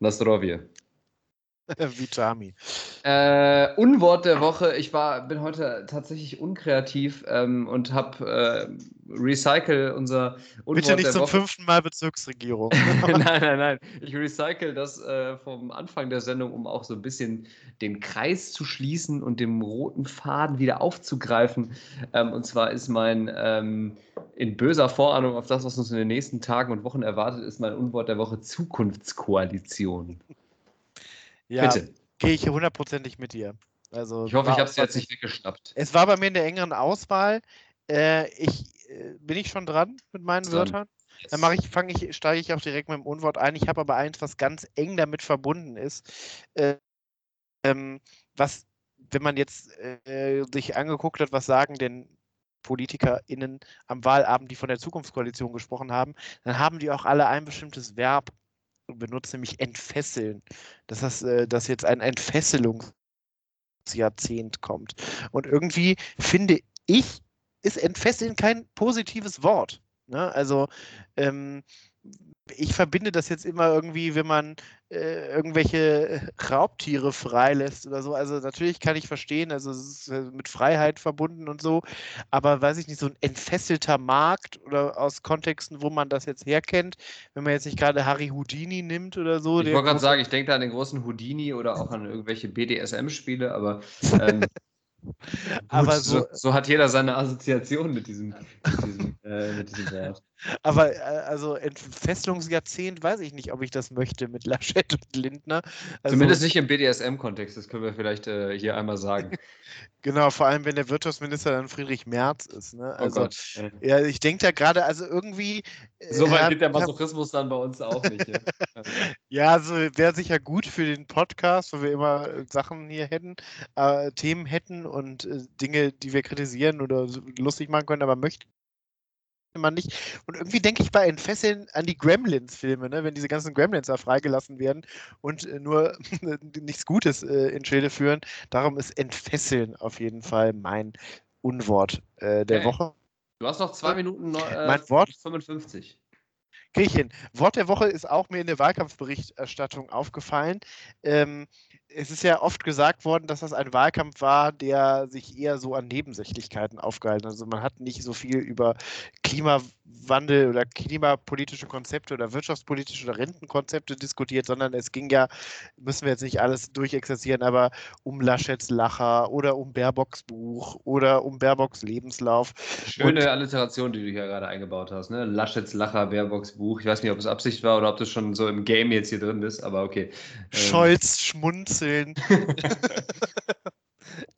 Nastrowie. [LAUGHS] Vitami. Äh, Unwort der Woche. Ich war, bin heute tatsächlich unkreativ ähm, und habe äh, Recycle unser Unwort Bitte nicht zum Woche. fünften Mal Bezirksregierung. [LAUGHS] nein, [LAUGHS] nein, nein. Ich recycle das äh, vom Anfang der Sendung, um auch so ein bisschen den Kreis zu schließen und den roten Faden wieder aufzugreifen. Ähm, und zwar ist mein, ähm, in böser Vorahnung auf das, was uns in den nächsten Tagen und Wochen erwartet, ist mein Unwort der Woche Zukunftskoalition. Ja, Bitte. gehe ich hundertprozentig mit dir. Also Ich hoffe, ich habe es jetzt nicht weggeschnappt. Es war bei mir in der engeren Auswahl. Äh, ich äh, bin ich schon dran mit meinen Dran. Wörtern. Dann mache ich, fange ich, steige ich auch direkt mit dem Unwort ein. Ich habe aber eins, was ganz eng damit verbunden ist. Äh, ähm, was, wenn man jetzt äh, sich angeguckt hat, was sagen denn PolitikerInnen am Wahlabend, die von der Zukunftskoalition gesprochen haben, dann haben die auch alle ein bestimmtes Verb benutzt, nämlich entfesseln. Das, äh, dass jetzt ein Entfesselungsjahrzehnt kommt. Und irgendwie finde ich, ist entfesseln kein positives Wort. Ne? Also ähm, ich verbinde das jetzt immer irgendwie, wenn man äh, irgendwelche Raubtiere freilässt oder so. Also natürlich kann ich verstehen, also es ist äh, mit Freiheit verbunden und so, aber weiß ich nicht, so ein entfesselter Markt oder aus Kontexten, wo man das jetzt herkennt, wenn man jetzt nicht gerade Harry Houdini nimmt oder so. Ich wollte gerade sagen, ich denke da an den großen Houdini oder auch an irgendwelche BDSM-Spiele, aber, ähm, [LAUGHS] Aber gut, so, so- so hat jeder seine Assoziation mit diesem, mit diesem, äh, mit diesem Wort. Aber äh, also Entfesselungsjahrzehnt weiß ich nicht, ob ich das möchte mit Laschet und Lindner. Also, Zumindest nicht im BDSM-Kontext, das können wir vielleicht äh, hier einmal sagen. [LAUGHS] Genau, vor allem wenn der Wirtschaftsminister dann Friedrich Merz ist. Ne? Oh Also, Gott. Äh, ja, ich denke da gerade, also irgendwie. äh, So weit geht der Masochismus dann bei uns auch nicht. Ja. Also, [LAUGHS] Ja, also wäre sicher gut für den Podcast, wo wir immer äh, Sachen hier hätten, äh, Themen hätten und Dinge, die wir kritisieren oder lustig machen können, aber möchte man nicht. Und irgendwie denke ich bei Entfesseln an die Gremlins-Filme, ne? wenn diese ganzen Gremlins da freigelassen werden und äh, nur [LAUGHS] nichts Gutes äh, in Schilde führen. Darum ist Entfesseln auf jeden Fall mein Unwort äh, der Okay. Woche. du hast noch zwei Minuten neu- äh, Mein Wort? 55. Krieg ich hin. Wort der Woche ist auch mir in der Wahlkampfberichterstattung aufgefallen. Ähm, es ist ja oft gesagt worden, dass das ein Wahlkampf war, der sich eher so an Nebensächlichkeiten aufgehalten hat. Also man hat nicht so viel über Klimawandel oder klimapolitische Konzepte oder wirtschaftspolitische oder Rentenkonzepte diskutiert, sondern es ging ja, müssen wir jetzt nicht alles durchexerzieren, aber um Laschets Lacher oder um Baerbocks Buch oder um Baerbocks Lebenslauf. Schöne Alliteration, die du hier gerade eingebaut hast. Ne? Laschets Lacher, Baerbocks Buch. Ich weiß nicht, ob es Absicht war oder ob das schon so im Game jetzt hier drin ist, aber okay. Ähm, Scholz schmunzeln. [LAUGHS]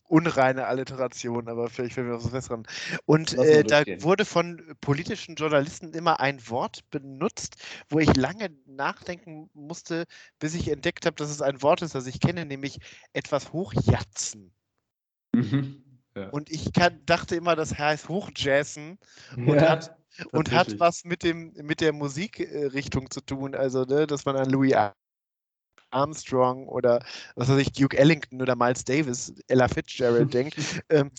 Unreine Alliteration, aber vielleicht fällt mir was Besseres. Und wir äh, da wurde von politischen Journalisten immer ein Wort benutzt, wo ich lange nachdenken musste, bis ich entdeckt habe, dass es ein Wort ist, das ich kenne, nämlich etwas hochjatzen. Mhm. Ja. Und ich kann, dachte immer, das heißt hochjazzen und Ja, hat und hat was mit dem mit der Musikrichtung zu tun, also ne, dass man an Louis Armstrong oder was weiß ich, Duke Ellington oder Miles Davis, Ella Fitzgerald [LAUGHS] denkt. ähm,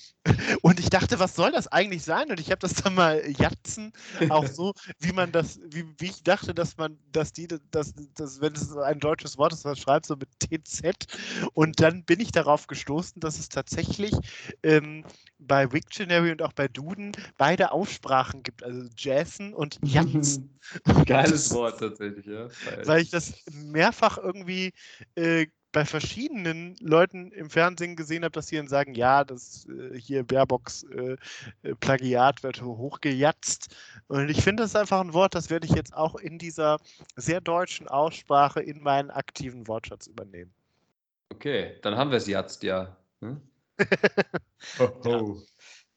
und ich dachte, was soll das eigentlich sein? Und ich habe das dann mal Jatzen, auch so, wie man das, wie, wie ich dachte, dass man, dass die, dass, dass, wenn es ein deutsches Wort ist, man schreibt so mit TZ. Und dann bin ich darauf gestoßen, dass es tatsächlich ähm, bei Wiktionary und auch bei Duden beide Aussprachen gibt, also Jason und Jatzen. Geiles Wort tatsächlich, ja. Weil ich das mehrfach irgendwie äh, bei verschiedenen Leuten im Fernsehen gesehen habe, dass sie dann sagen, ja, das äh, hier Baerbocks äh, äh, Plagiat wird hochgejatzt. Und ich finde, das ist einfach ein Wort, das werde ich jetzt auch in dieser sehr deutschen Aussprache in meinen aktiven Wortschatz übernehmen. Okay, dann haben wir es jetzt, ja. Hm? [LAUGHS] Ho, ho. Ja,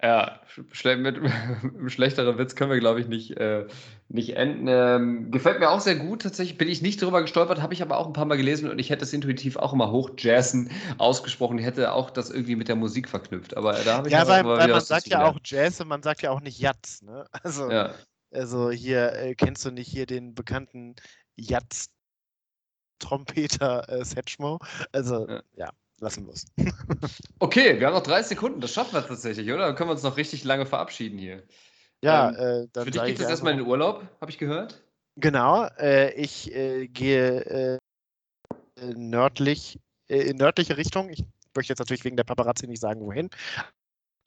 [LAUGHS] mit einem schlechteren Witz können wir, glaube ich, nicht, äh, nicht enden. Ähm, gefällt mir auch sehr gut. Tatsächlich bin ich nicht drüber gestolpert, habe ich aber auch ein paar Mal gelesen und ich hätte es intuitiv auch immer hochjazzen ausgesprochen. Ich hätte auch das irgendwie mit der Musik verknüpft. Aber da habe ich Ja, weil, weil man sagt ja auch Jazz und man sagt ja auch nicht Jazz. Ne? [LAUGHS] Also, ja. also hier äh, kennst du nicht hier den bekannten Jazz Trompeter äh, Setchmo. Also ja. ja lassen wir es. [LAUGHS] okay, wir haben noch 30 Sekunden, das schaffen wir tatsächlich, oder? Dann können wir uns noch richtig lange verabschieden hier. Ja, ähm, äh, dann Für dich geht es erstmal in den Urlaub, habe ich gehört. Genau, äh, ich äh, gehe äh, nördlich, äh, in nördliche Richtung. Ich möchte jetzt natürlich wegen der Paparazzi nicht sagen, wohin.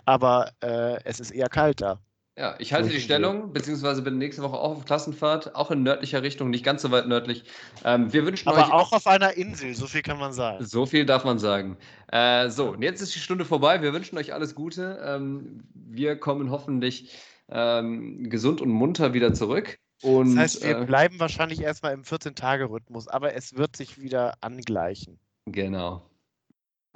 Aber äh, es ist eher kalt da. Ja, ich halte die Stellung, beziehungsweise bin nächste Woche auch auf Klassenfahrt, auch in nördlicher Richtung, nicht ganz so weit nördlich. Ähm, wir wünschen Aber euch, auch auf einer Insel, so viel kann man sagen. So viel darf man sagen. Äh, so, und jetzt ist die Stunde vorbei. Wir wünschen euch alles Gute. Ähm, wir kommen hoffentlich ähm, gesund und munter wieder zurück. Und, das heißt, wir äh, bleiben wahrscheinlich erstmal im 14-Tage-Rhythmus, aber es wird sich wieder angleichen. Genau.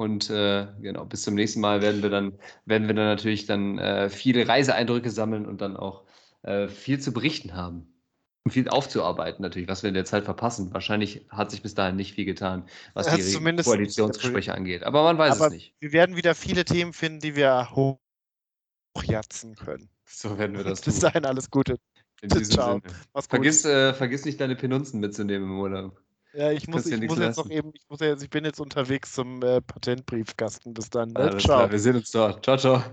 Und äh, genau, bis zum nächsten Mal werden wir dann, werden wir dann natürlich dann äh, viele Reiseeindrücke sammeln und dann auch äh, viel zu berichten haben. Und viel aufzuarbeiten natürlich, was wir in der Zeit verpassen. Wahrscheinlich hat sich bis dahin nicht viel getan, was ja, die Koalitionsgespräche angeht. Aber man weiß Aber es nicht. Wir werden wieder viele Themen finden, die wir hochjatzen können. So werden wir das tun. Bis dahin alles Gute. In diesem Ciao. Vergiss, äh, vergiss nicht, deine Penunzen mitzunehmen im Urlaub. Ja, ich muss, ich muss jetzt noch eben, ich muss jetzt, ich bin jetzt unterwegs zum äh, Patentbriefkasten. Bis dann. Ne? Ciao. Klar, wir sehen uns dort. Ciao, ciao.